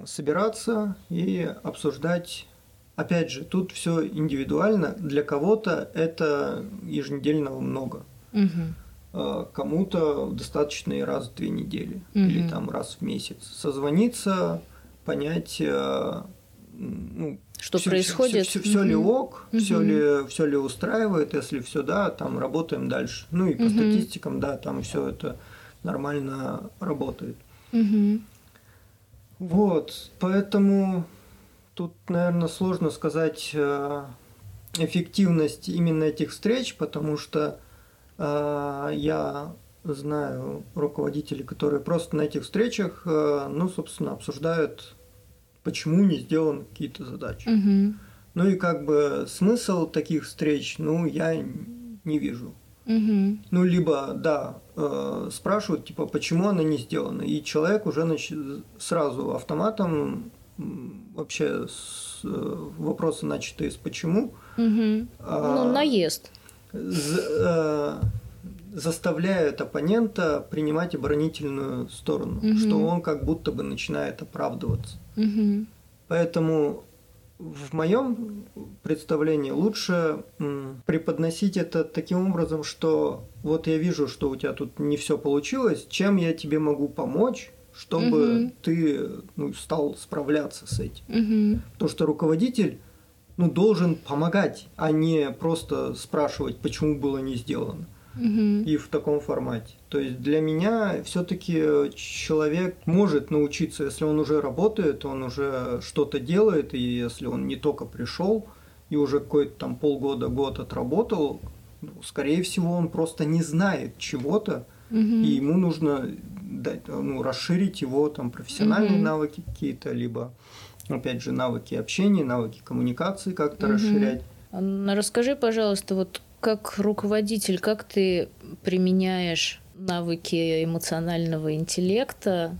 собираться и обсуждать. Опять же, тут все индивидуально. Для кого-то это еженедельного много. Угу. Кому-то достаточно и раз в две недели угу. или там раз в месяц. Созвониться, понять, э, ну, что все, происходит. Все, все, все, все ли ок, угу. все, ли, все ли устраивает, если все да, там работаем дальше. Ну и по угу. статистикам, да, там все это нормально работает. Угу. Вот, поэтому тут, наверное, сложно сказать э, эффективность именно этих встреч, потому что э, я знаю руководителей, которые просто на этих встречах, э, ну, собственно, обсуждают почему не сделаны какие-то задачи. Угу. Ну и как бы смысл таких встреч, ну, я не вижу. Угу. Ну, либо, да, э, спрашивают, типа, почему она не сделана, и человек уже нач... сразу автоматом вообще с, э, вопросы начатые с почему. Угу. А, ну, наезд. З, э, заставляют оппонента принимать оборонительную сторону, угу. что он как будто бы начинает оправдываться. Угу. Поэтому в моем представлении лучше преподносить это таким образом, что вот я вижу, что у тебя тут не все получилось, чем я тебе могу помочь, чтобы угу. ты ну, стал справляться с этим. Угу. Потому что руководитель ну, должен помогать, а не просто спрашивать, почему было не сделано угу. и в таком формате. То есть для меня все-таки человек может научиться, если он уже работает, он уже что-то делает, и если он не только пришел и уже какой-то там полгода, год отработал, ну, скорее всего, он просто не знает чего-то, угу. и ему нужно дать, ну, расширить его там профессиональные угу. навыки какие-то, либо опять же навыки общения, навыки коммуникации как-то угу. расширять. Расскажи, пожалуйста, вот как руководитель, как ты применяешь навыки эмоционального интеллекта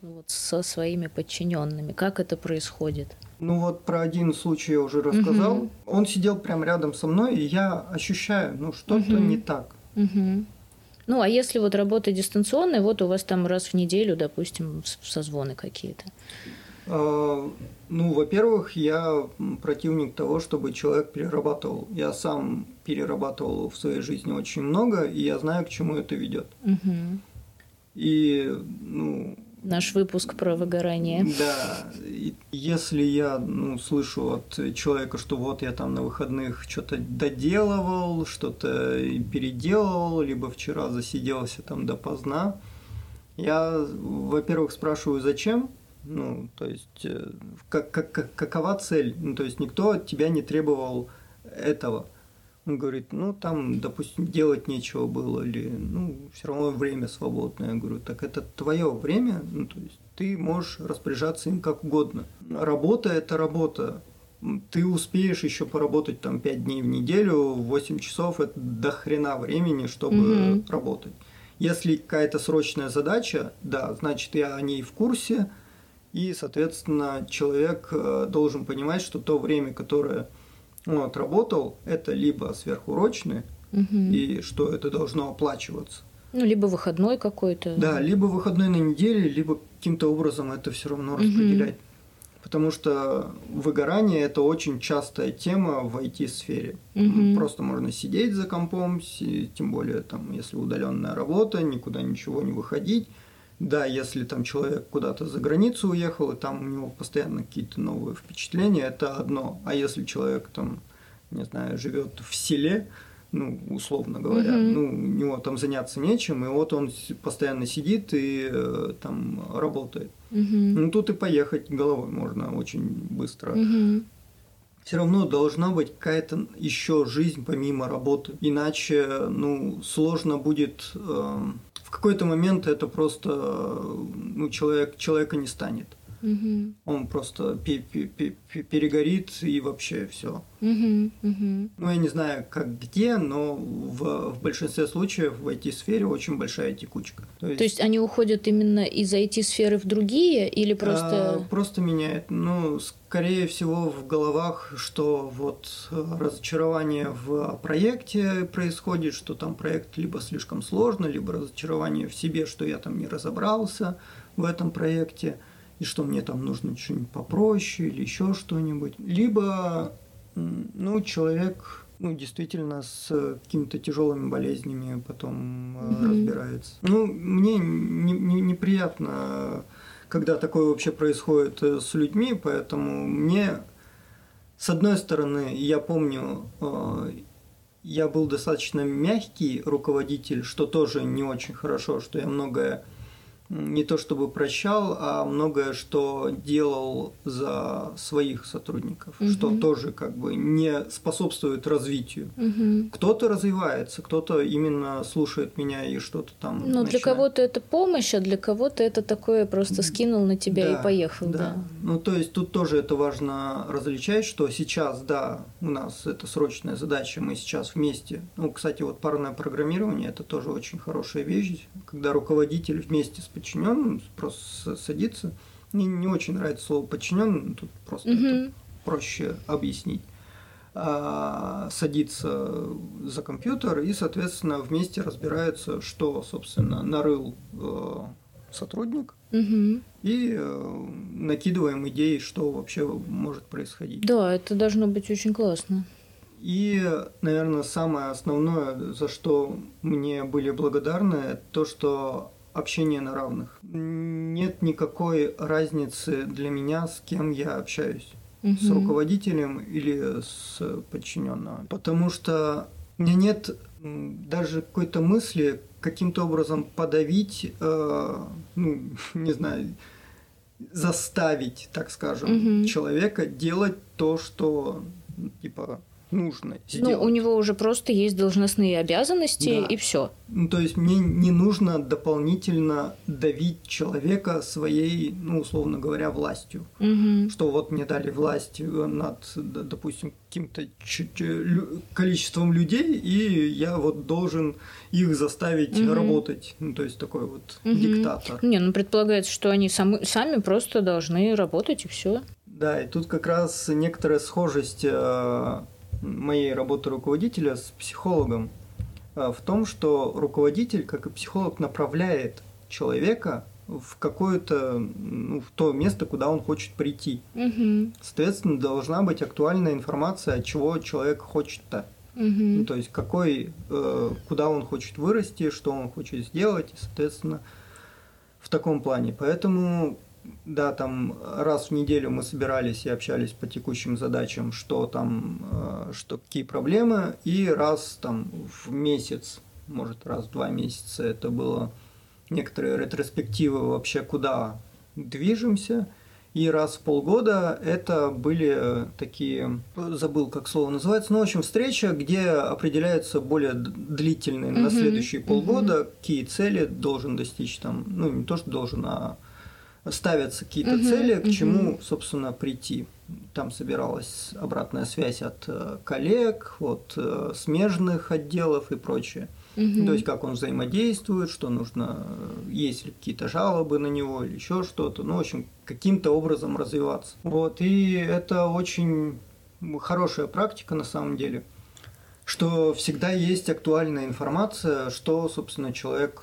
вот, со своими подчиненными? Как это происходит? Ну вот про один случай я уже рассказал. Мгм. Он сидел прямо рядом со мной, и я ощущаю, ну что-то Мгм. не так. Мгм. Ну, а если вот работа дистанционная, вот у вас там раз в неделю, допустим, созвоны какие-то. А, Ну, во-первых, я противник того, чтобы человек перерабатывал. Я сам перерабатывал в своей жизни очень много, и я знаю, к чему это ведет. Мгм. И, ну, Наш выпуск про выгорание. Да, и если я ну, слышу от человека, что вот я там на выходных что-то доделывал, что-то переделывал, либо вчера засиделся там допоздна, я, во-первых, спрашиваю, зачем, ну, то есть, э, как, как, как- какова цель, ну, то есть, никто от тебя не требовал этого. Он говорит, ну, там, допустим, делать нечего было, или, ну, все равно время свободное. Я говорю, так это твое время, ну, то есть, ты можешь распоряжаться им как угодно. Работа – это работа. Ты успеешь еще поработать там 5 дней в неделю, 8 часов – это до хрена времени, чтобы Мгм. работать. Если какая-то срочная задача, да, значит, я о ней в курсе, и, соответственно, человек э, должен понимать, что то время, которое он отработал, это либо сверхурочное, Мгм. и что это должно оплачиваться. Ну, либо выходной какой-то. Да, либо выходной на неделе, либо каким-то образом это все равно распределять. Потому что выгорание это очень частая тема в IT-сфере. Мгм. Просто можно сидеть за компом, тем более там, если удаленная работа, никуда ничего не выходить. Да, если там человек куда-то за границу уехал, и там у него постоянно какие-то новые впечатления, это одно. А если человек там, не знаю, живет в селе, ну, условно говоря, Мгм. ну, у него там заняться нечем, и вот он постоянно сидит и э, там работает. Мгм. Ну, тут и поехать головой можно очень быстро. Мгм. Все равно должна быть какая-то еще жизнь помимо работы. Иначе, ну, сложно будет... э, в какой-то момент это просто... э, Ну, человек, человека не станет. Мгм. Он просто пе- пе- пе- пе- перегорит и вообще все. Мгм. Мгм. Ну, я не знаю, как где, но в, в большинстве случаев в IT-сфере очень большая текучка. То есть они уходят именно из IT-сферы в другие или А, просто... просто меняет. Ну, скорее всего, в головах, что вот э, разочарование в проекте происходит, что там проект либо слишком сложно, либо разочарование в себе, что я там не разобрался в этом проекте, и что мне там нужно что-нибудь попроще или еще что-нибудь. Либо, ну, человек ну, действительно с какими-то тяжелыми болезнями потом Мгм. разбирается. Ну, мне не- не- неприятно когда такое вообще происходит э, с людьми, поэтому мне, с одной стороны, я помню, э, я был достаточно мягкий руководитель, что тоже не очень хорошо, что я многое не то чтобы прощал, а многое что делал за своих сотрудников, что Мгм. тоже как бы не способствует развитию. Мгм. Кто-то развивается, кто-то именно слушает меня и что-то там. Ну, для начинает. кого-то это помощь, а для кого-то это такое просто скинул на тебя Да, и поехал, да. Ну, то есть тут тоже это важно различать, что сейчас, да, у нас это срочная задача, мы сейчас вместе. Ну, кстати, вот парное программирование это тоже очень хорошая вещь, когда руководитель вместе с подчиненным просто с- садится. Мне не очень нравится слово подчиненный, тут просто это Мгм. проще объяснить. А, садится за компьютер и, соответственно, вместе разбираются, что, собственно, нарыл э, сотрудник, Мгм. и э, накидываем идеи, что вообще может происходить. Да, это должно быть очень классно. И, наверное, самое основное, за что мне были благодарны, это то, что общение на равных. Нет никакой разницы для меня, с кем я общаюсь. С Мгм. руководителем или с подчиненным. Потому что у меня нет даже какой-то мысли каким-то образом подавить, э, ну, не знаю, заставить, так скажем, Мгм. человека делать то, что ну, типа нужно сделать. Ну, у него уже просто есть должностные обязанности, Да. и все. Ну, то есть мне не нужно дополнительно давить человека своей, ну, условно говоря, властью. Что вот мне дали власть э, над, допустим, каким-то лю- количеством людей, и я вот должен их заставить Мгм. работать. Ну, то есть такой вот Мгм. диктатор. Не, ну предполагается, что они самы, сами просто должны работать, и все. Да, и тут как раз некоторая схожесть э, моей работы руководителя с психологом э, в том, что руководитель, как и психолог, направляет человека в какое-то ну, в то место, куда он хочет прийти. Угу. Соответственно, должна быть актуальная информация, от чего человек хочет-то. Угу. Ну, то есть какой, э, куда он хочет вырасти, что он хочет сделать, и, соответственно, в таком плане. Поэтому, да, там раз в неделю мы собирались и общались по текущим задачам, что там, э, что какие проблемы, и раз там в месяц, может раз в два месяца это было некоторые ретроспективы вообще куда движемся – и раз в полгода это были такие, забыл, как слово называется, ну, в общем, встреча, где определяются более длительные mm-hmm. на следующие полгода, mm-hmm. какие цели должен достичь там, ну, не то, что должен, а ставятся какие-то mm-hmm. цели, к чему, mm-hmm. собственно, прийти. Там собиралась обратная связь от э, коллег, от э, смежных отделов и прочее. Угу. То есть как он взаимодействует, что нужно, есть ли какие-то жалобы на него или еще что-то. Ну, в общем, каким-то образом развиваться. Вот, и это очень хорошая практика на самом деле, что всегда есть актуальная информация, что, собственно, человек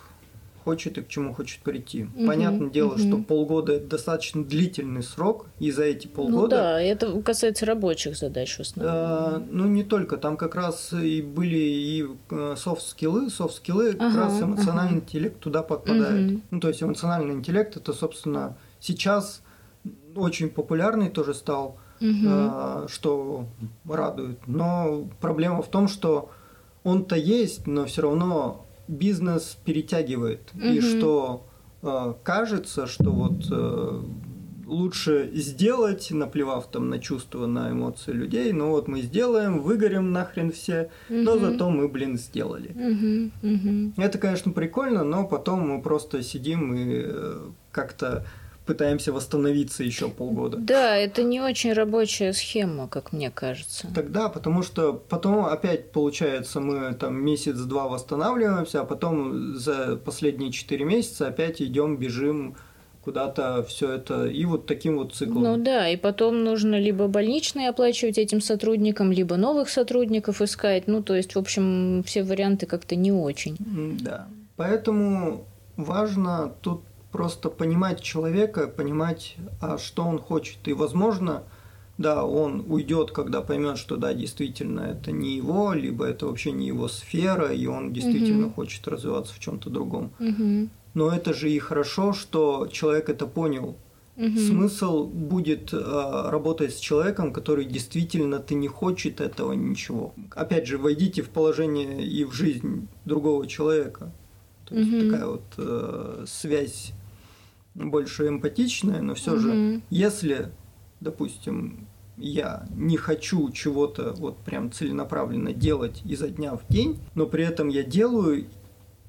хочет и к чему хочет прийти. Угу, Понятное дело, угу. что полгода это достаточно длительный срок, и за эти полгода. Ну да, это касается рабочих задач в основном. А, ну не только, там как раз и были и софт-скиллы, софт-скиллы, ага, как раз эмоциональный ага. интеллект туда подпадает. Угу. Ну то есть эмоциональный интеллект это, собственно, сейчас очень популярный тоже стал, угу. что радует. Но проблема в том, что он-то есть, но все равно бизнес перетягивает. Угу. И что э, кажется, что вот э, лучше сделать, наплевав там на чувства, на эмоции людей, но вот мы сделаем, выгорим нахрен все, угу. но зато мы, блин, сделали. Угу. Угу. Это, конечно, прикольно, но потом мы просто сидим и э, как-то пытаемся восстановиться еще полгода. Да, это не очень рабочая схема, как мне кажется. Тогда, потому что потом опять получается мы там месяц-два восстанавливаемся, а потом за последние четыре месяца опять идем, бежим куда-то все это и вот таким вот циклом. Ну да, и потом нужно либо больничные оплачивать этим сотрудникам, либо новых сотрудников искать. Ну, то есть, в общем, все варианты как-то не очень. Да. Поэтому важно тут просто понимать человека, понимать, а что он хочет. И, возможно, да, он уйдет, когда поймет, что да, действительно это не его, либо это вообще не его сфера, и он действительно угу. хочет развиваться в чем-то другом. Угу. Но это же и хорошо, что человек это понял. Угу. Смысл будет э, работать с человеком, который действительно ты не хочет этого ничего. Опять же, войдите в положение и в жизнь другого человека. То есть угу. такая вот э, связь больше эмпатичная, но все угу. же, если, допустим, я не хочу чего-то вот прям целенаправленно делать изо дня в день, но при этом я делаю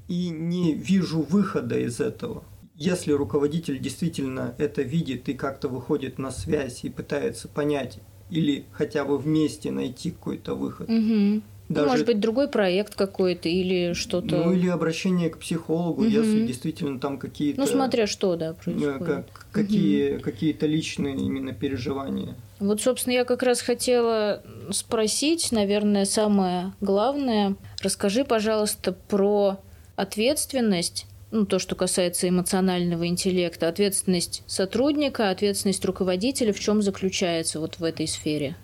и не вижу выхода из этого. Если руководитель действительно это видит и как-то выходит на связь и пытается понять или хотя бы вместе найти какой-то выход, угу. Даже... Может быть, другой проект какой-то или что-то. Ну, или обращение к психологу, угу. если действительно там какие-то. Ну, смотря что, да, происходит. Как, какие, угу. какие-то личные именно переживания. Вот, собственно, я как раз хотела спросить, наверное, самое главное. Расскажи, пожалуйста, про ответственность ну, то, что касается эмоционального интеллекта, ответственность сотрудника, ответственность руководителя, в чем заключается вот в этой сфере?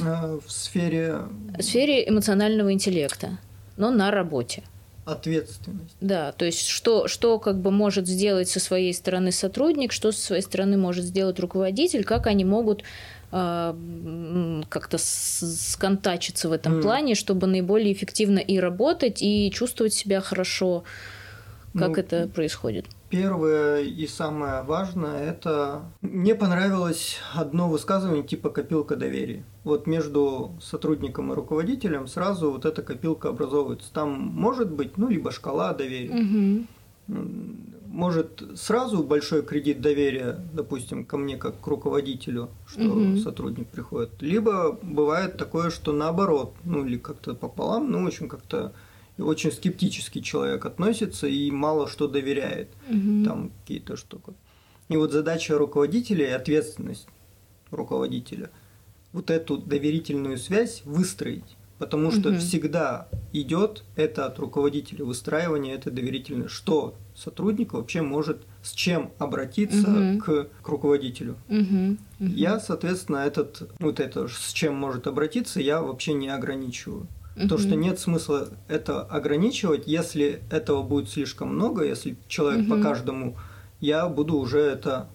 Э, в сфере... В сфере эмоционального интеллекта, но на работе. Ответственность. Да, то есть что, что как бы может сделать со своей стороны сотрудник, что со своей стороны может сделать руководитель, как они могут э, как-то сконтачиться в этом mm. плане, чтобы наиболее эффективно и работать, и чувствовать себя хорошо. Как ну, это происходит? Первое и самое важное – это мне понравилось одно высказывание типа «копилка доверия». Вот между сотрудником и руководителем сразу вот эта копилка образовывается. Там может быть, ну, либо шкала доверия. Угу. Может сразу большой кредит доверия, допустим, ко мне как к руководителю, что угу. сотрудник приходит. Либо бывает такое, что наоборот, ну или как-то пополам, ну, в общем, как-то очень скептически человек относится и мало что доверяет. Угу. Там какие-то штуки. И вот задача руководителя и ответственность руководителя, вот эту доверительную связь выстроить. Потому что угу. всегда идет это от руководителя, выстраивание этой доверительной, что сотрудник вообще может с чем обратиться угу. к, к руководителю. Угу. Угу. Я, соответственно, этот, вот это с чем может обратиться, я вообще не ограничиваю. Угу. То, что нет смысла это ограничивать, если этого будет слишком много, если человек угу. по каждому, я буду уже это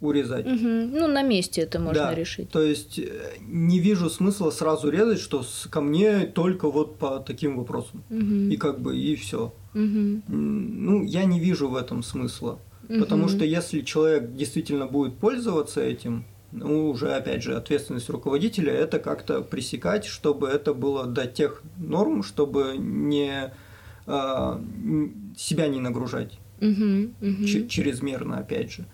урезать. Угу. Ну, на месте это можно да. решить. То есть э, не вижу смысла сразу резать, что ко мне только вот по таким вопросам. Угу. И как бы и все. Угу. Ну, я не вижу в этом смысла. Угу. Потому что если человек действительно будет пользоваться этим, ну, уже, опять же, ответственность руководителя – это как-то пресекать, чтобы это было до тех норм, чтобы не э, себя не нагружать угу, угу. чрезмерно, опять же.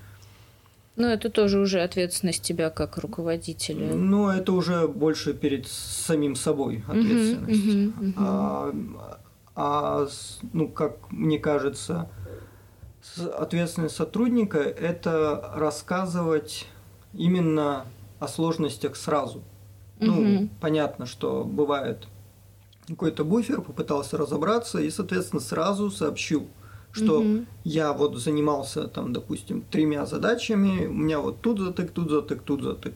Ну, это тоже уже ответственность тебя как руководителя. Ну, это уже больше перед самим собой ответственность. Uh-huh, uh-huh, uh-huh. А, а, ну, как мне кажется, ответственность сотрудника – это рассказывать именно о сложностях сразу. Uh-huh. Ну, понятно, что бывает какой-то буфер, попытался разобраться и, соответственно, сразу сообщил – что угу. я вот занимался там, допустим, тремя задачами, у меня вот тут затык, тут затык, тут затык.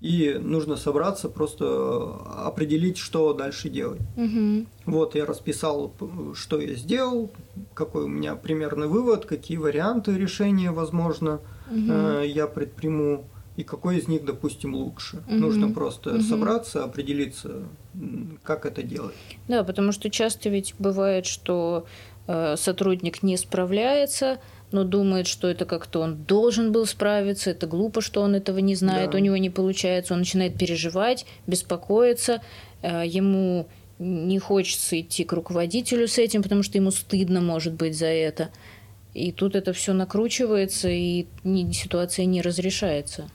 И нужно собраться, просто определить, что дальше делать. Угу. Вот я расписал, что я сделал, какой у меня примерный вывод, какие варианты решения, возможно, угу. Я предприму, и какой из них, допустим, лучше. Угу. Нужно просто угу. собраться, определиться, как это делать. Да, потому что часто ведь бывает, что Э, сотрудник не справляется, но думает, что это как-то он должен был справиться, это глупо, что он этого не знает, да. у него не получается, он начинает переживать, беспокоиться, э, ему не хочется идти к руководителю с этим, потому что ему стыдно, может быть, за это. И тут это все накручивается, и ситуация не разрешается.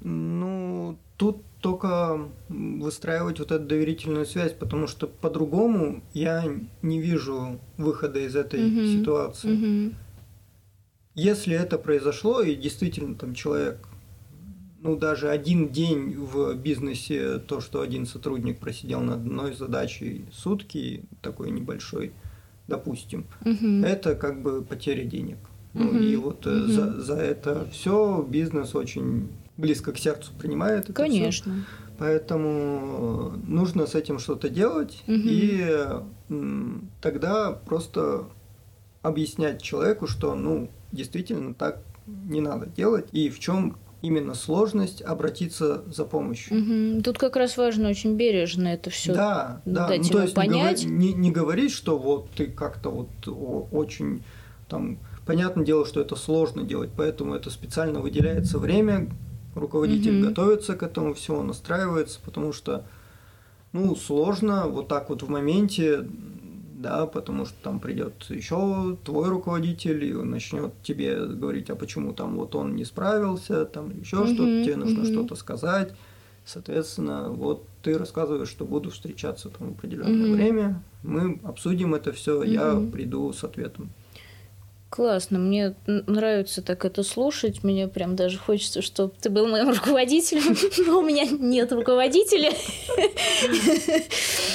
Ну, тут только выстраивать вот эту доверительную связь, потому что по-другому я не вижу выхода из этой mm-hmm. ситуации. Mm-hmm. Если это произошло, и действительно там человек, ну даже один день в бизнесе, то, что один сотрудник просидел над одной задачей сутки, такой небольшой, допустим, mm-hmm. это как бы потеря денег. Ну mm-hmm. и вот mm-hmm. за, за это все бизнес очень близко к сердцу принимает это Конечно. Всё. Поэтому нужно с этим что-то делать, угу. и тогда просто объяснять человеку, что ну действительно так не надо делать, и в чем именно сложность обратиться за помощью. Угу. Тут как раз важно очень бережно это все да, да. дать ну, то есть понять. Не, не, не говорить, что вот ты как-то вот очень там понятное дело, что это сложно делать, поэтому это специально выделяется время, руководитель угу. готовится к этому всему, настраивается, потому что ну, сложно вот так вот в моменте, да, потому что там придет еще твой руководитель и он начнет тебе говорить, а почему там вот он не справился, там еще угу, что-то, тебе нужно угу. что-то сказать. Соответственно, вот ты рассказываешь, что буду встречаться там в определенное угу. время, мы обсудим это все, угу. я приду с ответом. Классно, мне нравится так это слушать, мне прям даже хочется, чтобы ты был моим руководителем, но у меня нет руководителя.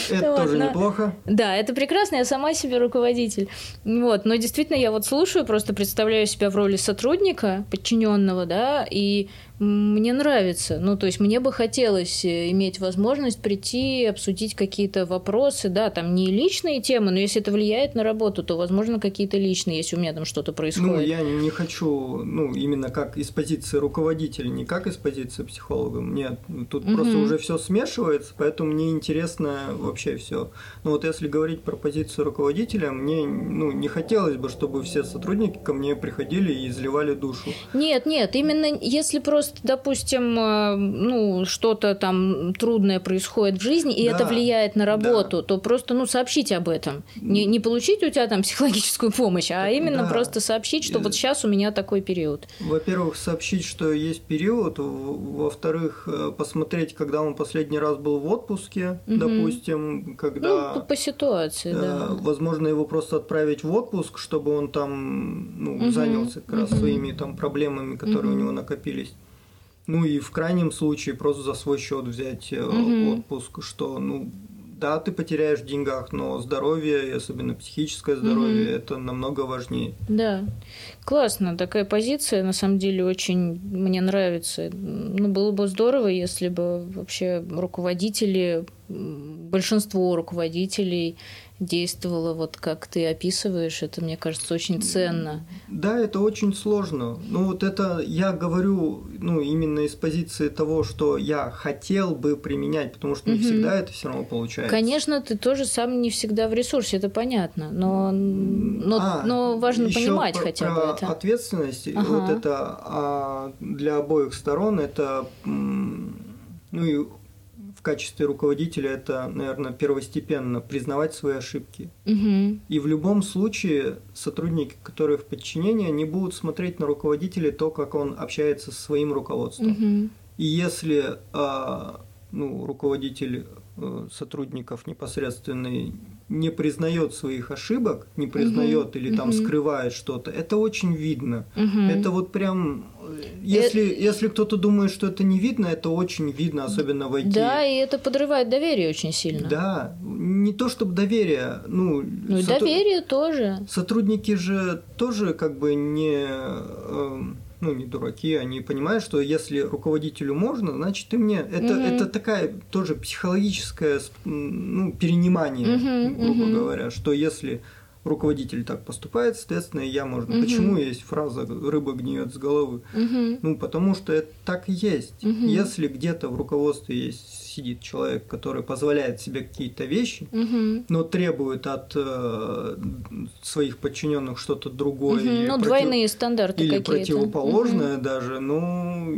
Это тоже неплохо. Да, это прекрасно, я сама себе руководитель. Вот, но действительно я вот слушаю, просто представляю себя в роли сотрудника, подчиненного, да, и мне нравится. Ну, то есть мне бы хотелось э, иметь возможность прийти, обсудить какие-то вопросы, да, там не личные темы, но если это влияет на работу, то, возможно, какие-то личные, если у меня там что-то происходит. Ну, я не хочу, ну, именно как из позиции руководителя, не как из позиции психолога. Мне тут угу. просто уже все смешивается, поэтому мне интересно вообще все. Но вот если говорить про позицию руководителя, мне, ну, не хотелось бы, чтобы все сотрудники ко мне приходили и изливали душу. Нет, нет, именно если просто просто, допустим, э, ну, что-то там трудное происходит в жизни, и да, это влияет на работу, да. то просто, ну, сообщите об этом. Не, не получить у тебя там психологическую помощь, а именно да. просто сообщить, что вот сейчас у меня такой период. Во-первых, сообщить, что есть период, во-вторых, э, посмотреть, когда он последний раз был в отпуске, угу. допустим, когда... Ну, по ситуации, э, да. Возможно, его просто отправить в отпуск, чтобы он там ну, угу. занялся как раз угу. своими там проблемами, которые угу. у него накопились. Ну и в крайнем случае просто за свой счет взять Мгм. отпуск, что, ну, да, ты потеряешь в деньгах, но здоровье, и особенно психическое здоровье, Мгм. это намного важнее. Да, классно, такая позиция, на самом деле, очень мне нравится. Ну, было бы здорово, если бы вообще руководители, большинство руководителей действовало вот как ты описываешь, это, мне кажется, очень ценно. Да, это очень сложно. Ну вот это я говорю, ну именно из позиции того, что я хотел бы применять, потому что не Мгм. всегда это все равно получается. Конечно, ты тоже сам не всегда в ресурсе, это понятно, но, но, А, но важно понимать про- хотя про бы это. Ответственность, Ага. вот это а, для обоих сторон это, ну и в качестве руководителя это, наверное, первостепенно признавать свои ошибки. Мгм. И в любом случае сотрудники, которые в подчинении, они будут смотреть на руководителя то, как он общается со своим руководством. Мгм. И если а, ну, руководитель э, сотрудников непосредственный не признает своих ошибок, не признает или там мгм. скрывает что-то, это очень видно. Мгм. Это вот прям, э, если, если кто-то думает, что это не видно, это очень видно, особенно в IT. Да, и это подрывает доверие очень сильно. Да, не то чтобы доверие, ну, Ну сотруд- доверие тоже. Сотрудники же тоже как бы не, эм, ну, не дураки, они понимают, что если руководителю можно, значит и мне. Это, Мгм. это такая тоже психологическое ну, перенимание, Мгм, грубо мгм. говоря, что если руководитель так поступает, соответственно, и я можно. Мгм. Почему есть фраза «рыба гниет с головы»? Мгм. Ну, потому что это так и есть. Мгм. Если где-то в руководстве есть, сидит человек, который позволяет себе какие-то вещи, Мгм. но требует от э, своих подчиненных что-то другое. Мгм. или Ну, против- двойные стандарты Или какие-то. противоположное даже, ну,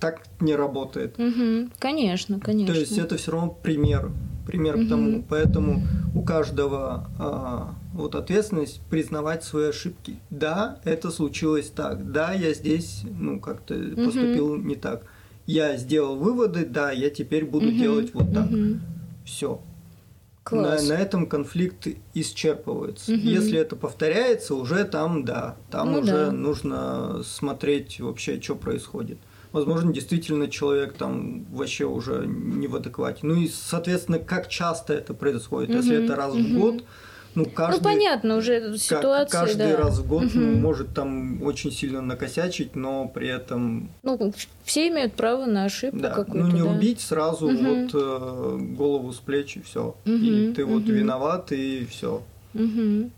так не работает. Мгм. Конечно, конечно. То есть это все равно пример. Пример Мгм. к тому. Поэтому у каждого а, вот ответственность признавать свои ошибки. Да, это случилось так. Да, я здесь, ну, как-то Мгм. поступил не так. Я сделал выводы, да, я теперь буду Мгм. делать вот так. Мгм. Все. На, Класс. на этом конфликт исчерпывается. Мгм. Если это повторяется, уже там, да, там Ну уже да. нужно смотреть вообще, что происходит. Возможно, действительно человек там вообще уже не в адеквате. Ну и, соответственно, как часто это происходит. Если Мгм. это раз в Мгм. год, ну каждый, Ну, понятно, уже ситуация, каждый да. раз в год ну, Мгм. может там очень сильно накосячить, но при этом Ну, все имеют право на ошибку да, какую-то, ну не да. убить сразу Мгм. вот э, голову с плеч и все. И Мгм, ты вот мгм. виноват и все. Мгм.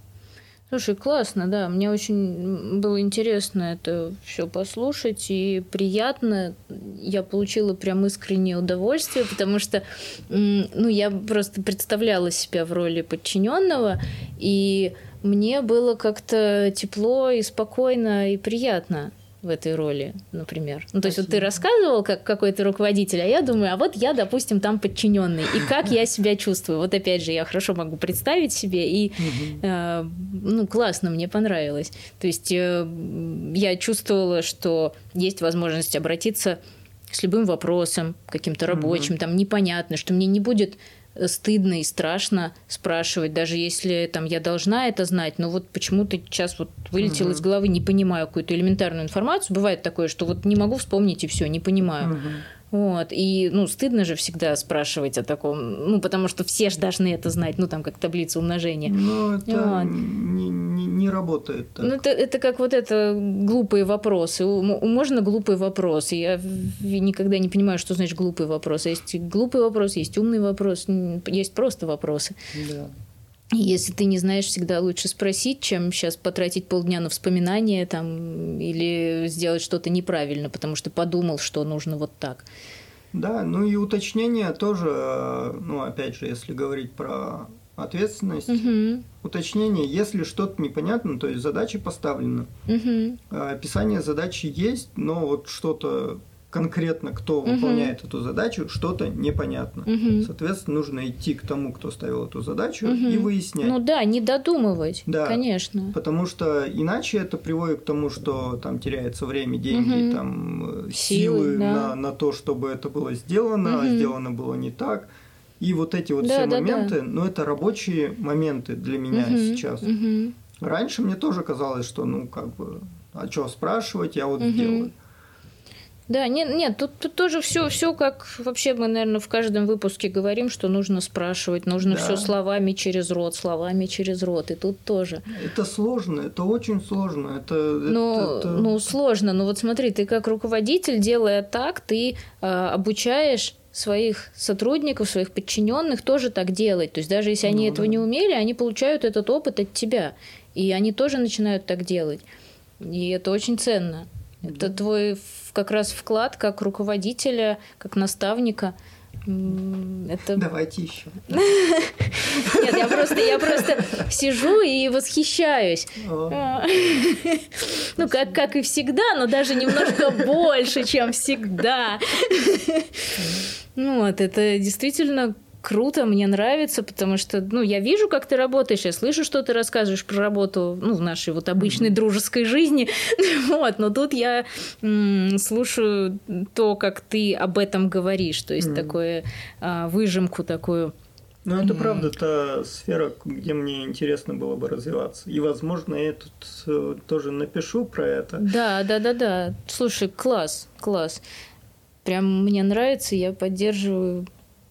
Слушай, классно, да. Мне очень было интересно это все послушать и приятно. Я получила прям искреннее удовольствие, потому что, ну, я просто представляла себя в роли подчиненного, и мне было как-то тепло и спокойно и приятно в этой роли, например. Ну, то есть вот ты Спасибо. рассказывал, как какой то руководитель, а я думаю, а вот я, допустим, там подчиненный, и как я себя чувствую. Вот опять же, я хорошо могу представить себе, и э, ну, классно, мне понравилось. То есть э, я чувствовала, что есть возможность обратиться с любым вопросом, каким-то рабочим, там непонятно, что мне не будет стыдно и страшно спрашивать, даже если там я должна это знать, но вот почему-то сейчас вот вылетело из головы, не понимаю какую-то элементарную информацию. Бывает такое, что вот не могу вспомнить и все, не понимаю. Мгм. Вот. И, ну, стыдно же всегда спрашивать о таком, ну, потому что все же должны это знать, ну, там, как таблица умножения. Но это Вот. не, не- не работает так. Ну, это, это как вот это глупые вопросы. Можно глупый вопрос. Я никогда не понимаю, что значит глупый вопрос. Есть глупый вопрос, есть умный вопрос, есть просто вопросы. Да. Если ты не знаешь, всегда лучше спросить, чем сейчас потратить полдня на вспоминание там, или сделать что-то неправильно, потому что подумал, что нужно вот так. Да, ну и уточнение тоже, э, ну опять же, если говорить про ответственность, Мгм. уточнение, если что-то непонятно, то есть задача поставлена, Мгм. э, описание задачи есть, но вот что-то конкретно, кто Мгм. выполняет эту задачу, что-то непонятно. Мгм. Соответственно, нужно идти к тому, кто ставил эту задачу, Мгм. и выяснять. Ну да, не додумывать, Да. конечно. Потому что иначе это приводит к тому, что там теряется время, деньги, Мгм. там э, Силы, силы да. на, на то, чтобы это было сделано, а Мгм. сделано было не так. И вот эти вот Да, все да, моменты, ну это рабочие моменты для меня Мгм. сейчас. Мгм. Раньше мне тоже казалось, что ну как бы, а что спрашивать, я вот Мгм. сделаю. Да, нет, нет, тут, тут тоже все, все как вообще мы, наверное, в каждом выпуске говорим, что нужно спрашивать, нужно Да. все словами через рот, словами через рот, и тут тоже. Это сложно, это очень сложно. Это, Ну, это- ну, сложно. Ну вот смотри, ты как руководитель, делая так, ты а, обучаешь своих сотрудников, своих подчиненных тоже так делать. То есть даже если они Ну, этого да. не умели, они получают этот опыт от тебя. И они тоже начинают так делать. И это очень ценно. Это твой как раз вклад как руководителя, как наставника. Это Давайте еще. нет, я просто я просто сижу и восхищаюсь. А. Ну, как, как и всегда, но даже немножко больше, чем всегда. Ну, вот, это действительно круто, мне нравится, потому что, ну, я вижу, как ты работаешь, я слышу, что ты рассказываешь про работу, ну, в нашей вот обычной дружеской жизни, вот, но тут я м, слушаю то, как ты об этом говоришь, то есть Мгм. такое а, выжимку такую. Ну, это М. правда та сфера, где мне интересно было бы развиваться. И, возможно, я тут э, тоже напишу про это. Да, да, да, да. Слушай, класс, класс. Прям мне нравится, я поддерживаю,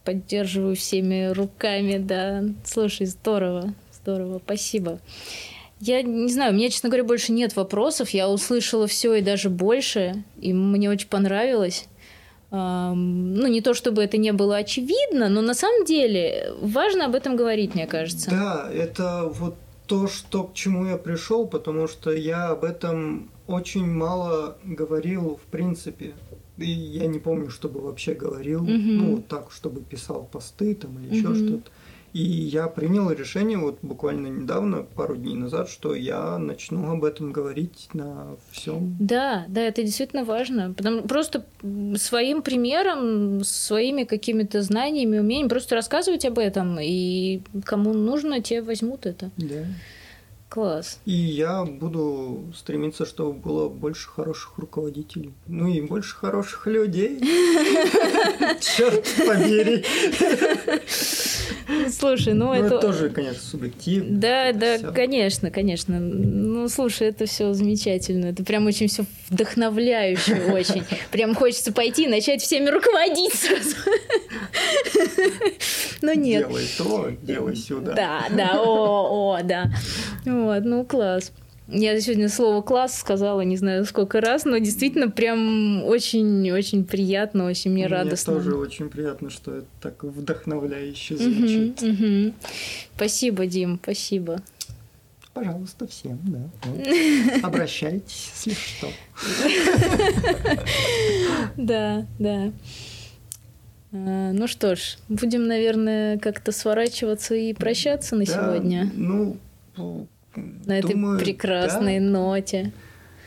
поддерживаю всеми руками, да. Слушай, здорово, здорово, спасибо. Я не знаю, у меня, честно говоря, больше нет вопросов. Я услышала все и даже больше, и мне очень понравилось. Ну, не то чтобы это не было очевидно, но на самом деле важно об этом говорить, мне кажется. Да, это вот то, что к чему я пришел, потому что я об этом очень мало говорил в принципе. И я не помню, чтобы вообще говорил, Мгм. ну вот так, чтобы писал посты там или еще Мгм. что-то. И я принял решение вот буквально недавно, пару дней назад, что я начну об этом говорить на всем. Да, да, это действительно важно. Потому просто своим примером, своими какими-то знаниями, умениями просто рассказывать об этом, и кому нужно, те возьмут это. Да. Класс. И я буду стремиться, чтобы было больше хороших руководителей. Ну и больше хороших людей. Черт побери. Слушай, ну, Ну, это... это тоже, конечно, субъективно. Да, да, Всё. конечно, конечно. Ну, слушай, это все замечательно. Это прям очень все вдохновляюще очень. Прям хочется пойти и начать всеми руководить сразу. Но нет. Делай то, делай сюда. Да, да, о, о, да. Вот, ну класс. Я сегодня слово класс сказала, не знаю сколько раз, но действительно прям очень-очень приятно, очень мне радостно. Мне тоже очень приятно, что это так вдохновляюще звучит. мгм. Спасибо, Дим, спасибо. Пожалуйста, всем, да. Вот. Обращайтесь, если что. Да, да. А, Ну что ж, будем, наверное, как-то сворачиваться и прощаться на сегодня. Ну, На этой думаю, прекрасной да. ноте.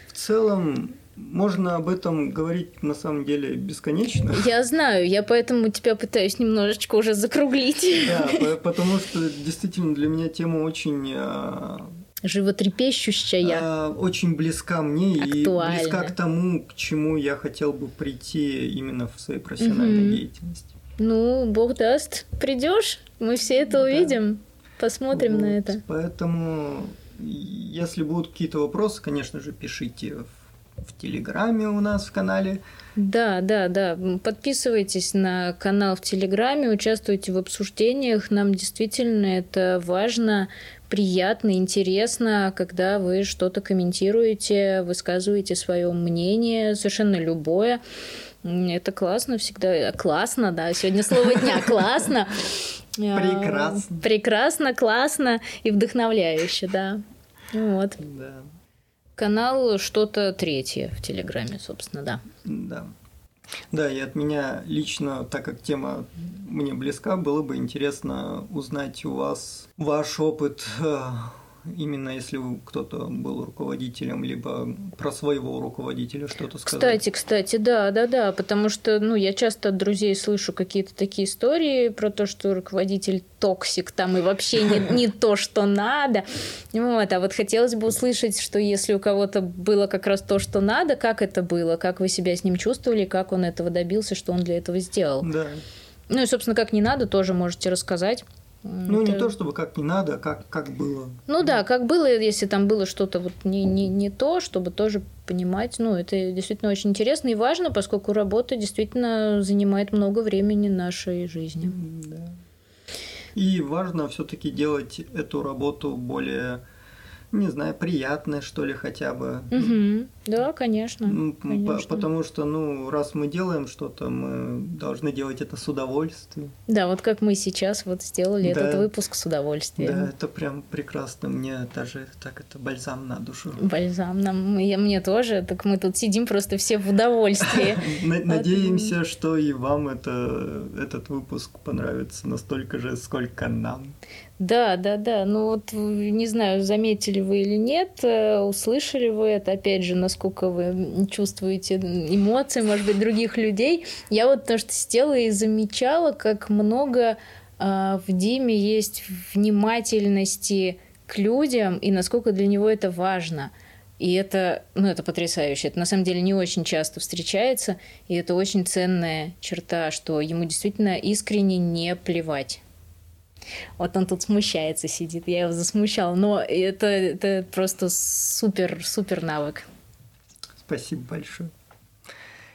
В целом, можно об этом говорить на самом деле бесконечно. Я знаю, я поэтому тебя пытаюсь немножечко уже закруглить. Да, по- потому что действительно для меня тема очень, а, Животрепещущая. а, очень близка мне и Актуальна. близка к тому, к чему я хотел бы прийти именно в своей профессиональной Мгм. деятельности. Ну, бог даст, придешь, мы все это Да. увидим, посмотрим на Вот, это. Поэтому, если будут какие-то вопросы, конечно же, пишите в, в Телеграме у нас в канале. Да, да, да. Подписывайтесь на канал в Телеграме, участвуйте в обсуждениях. Нам действительно это важно, приятно, интересно, когда вы что-то комментируете, высказываете свое мнение, совершенно любое. Это классно всегда. Классно, да. Сегодня слово дня классно. Прекрасно. Прекрасно, классно и вдохновляюще, да. Вот. Да, Канал что-то третье в Телеграме, собственно, да. да. Да, и от меня лично, так как тема мне близка, было бы интересно узнать у вас ваш опыт, э, именно если кто-то был руководителем, либо про своего руководителя что-то сказать. Кстати, кстати, да, да, да, потому что, ну, я часто от друзей слышу какие-то такие истории про то, что руководитель токсик там и вообще не, не то, что надо. Вот, а вот хотелось бы услышать, что если у кого-то было как раз то, что надо, как это было, как вы себя с ним чувствовали, как он этого добился, что он для этого сделал. Да, Ну и, собственно, как не надо, тоже можете рассказать. Ну, это... не то, чтобы как не надо, а как, как было. Ну да, как было, если там было что-то вот не, не, не то, чтобы тоже понимать. Ну, это действительно очень интересно и важно, поскольку работа действительно занимает много времени нашей жизни. Да. И важно все-таки делать эту работу более не знаю, приятное, что ли, хотя бы. Угу. Да, конечно, конечно. Потому что, ну, раз мы делаем что-то, мы должны делать это с удовольствием. Да, вот как мы сейчас вот сделали да. этот выпуск с удовольствием. Да, это прям прекрасно. Мне даже так это бальзам на душу. Бальзам нам, я, мне тоже. Так мы тут сидим просто все в удовольствии. Надеемся, что и вам это, этот выпуск понравится настолько же, сколько нам. Да, да, да. Ну вот не знаю, заметили вы или нет, э, услышали вы это, опять же, насколько вы чувствуете эмоции, может быть, других людей. Я вот то, что сидела и замечала, как много э, в Диме есть внимательности к людям и насколько для него это важно. И это, ну, это потрясающе. Это на самом деле не очень часто встречается, и это очень ценная черта, что ему действительно искренне не плевать. Вот он тут смущается, сидит, я его засмущала. Но это, это просто супер-супер навык. Спасибо большое.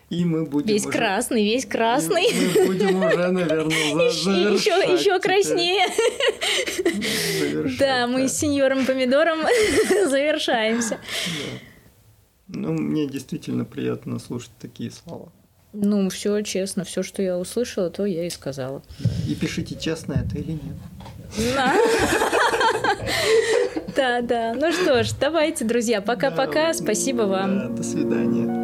И мы будем Весь уже... красный, весь красный. И мы будем уже, наверное, за еще, еще краснее. Да, мы с сеньором Помидором завершаемся. Ну, мне действительно приятно слушать такие слова. Ну, все честно, все, что я услышала, то я и сказала. И пишите, честно это или нет. Да. Да. Ну что ж, давайте, друзья, пока-пока. Спасибо вам. До свидания.